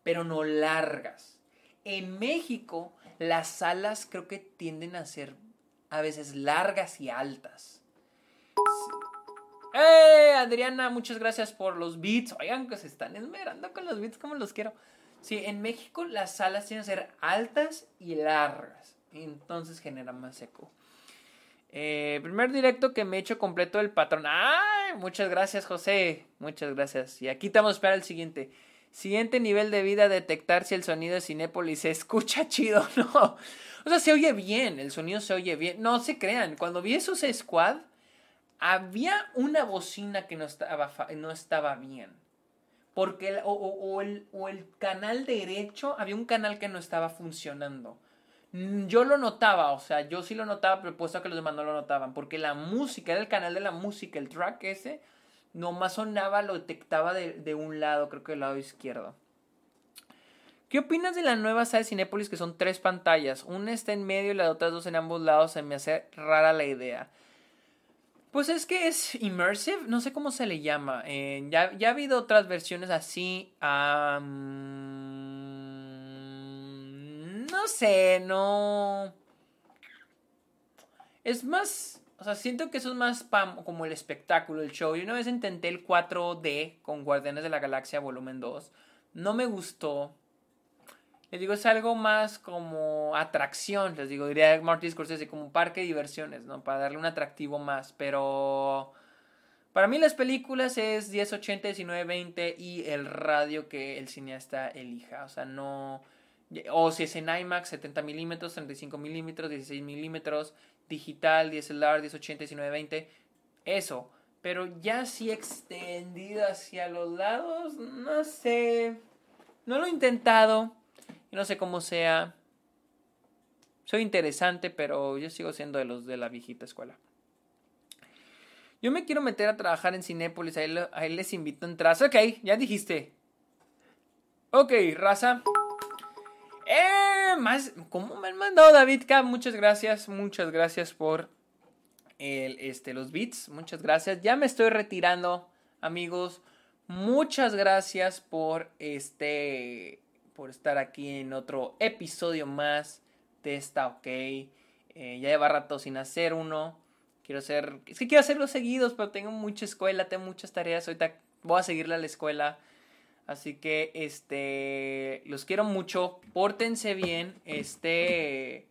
pero no largas. En México, las salas creo que tienden a ser a veces largas y altas. ¡Eh! Adriana, muchas gracias por los beats. Oigan, que se están esmerando con los beats como los quiero. Sí, en México las salas tienen que ser altas y largas entonces genera más eco. Eh, primer directo que me he hecho completo el patrón. ¡Ay! Muchas gracias, José. Muchas gracias. Y aquí estamos para el siguiente. Siguiente nivel de vida, detectar si el sonido de Cinépolis se escucha chido no. O sea, se oye bien, el sonido se oye bien. No se crean, cuando vi esos squad, había una bocina que no estaba, no estaba bien. Porque o, el, o el canal derecho, había un canal que no estaba funcionando. Mm, yo lo notaba, o sea, yo sí lo notaba, pero puesto que los demás no lo notaban. Porque la música, era el canal de la música, el track ese, nomás sonaba, lo detectaba de, de un lado, creo que del lado izquierdo. ¿Qué opinas de la nueva sala de Cinépolis que son tres pantallas? Una está en medio y las otras dos en ambos lados. Se me hace rara la idea. Pues es que es immersive, no sé cómo se le llama. Eh, ya, ya, ha habido otras versiones así. No sé, no. Es más. O sea, siento que eso es más como el espectáculo, el show. Yo una vez intenté el 4D con Guardianes de la Galaxia Volumen 2. No me gustó. Les digo, es algo más como atracción, les digo, diría Martin Scorsese, como un parque de diversiones, ¿no? Para darle un atractivo más, pero... Para mí las películas es 1080, 1920 y el radio que el cineasta elija, o sea, no... O si es en IMAX, 70 milímetros, 35 milímetros, 16 milímetros, digital, DSLR, 1080, 1920, eso. Pero ya si extendido hacia los lados, no sé. No lo he intentado no sé cómo sea. Soy interesante, pero yo sigo siendo de los de la viejita escuela. Yo me quiero meter a trabajar en Cinépolis. Ahí, ahí les invito a entrar. Ok, ya dijiste. Ok, raza. Eh, más. ¿Cómo me han mandado David? Muchas gracias. Muchas gracias por el, este, los beats. Muchas gracias. Ya me estoy retirando, amigos. Muchas gracias por este por estar aquí en otro episodio más de esta OK. Eh, ya lleva rato sin hacer uno. Quiero hacer. Es que quiero hacerlos seguidos, pero tengo mucha escuela, tengo muchas tareas. Ahorita voy a seguirle a la escuela. Así que, este. Los quiero mucho. Pórtense bien. Este.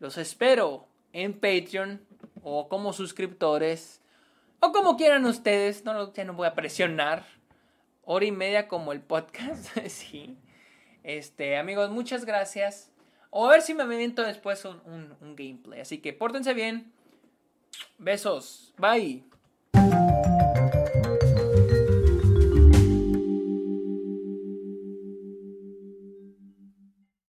Los espero en Patreon o como suscriptores. O como quieran ustedes. No, ya no voy a presionar. Hora y media como el podcast. sí. Este, amigos, muchas gracias. O a ver si me invento después un, un gameplay. Así que pórtense bien. Besos. Bye.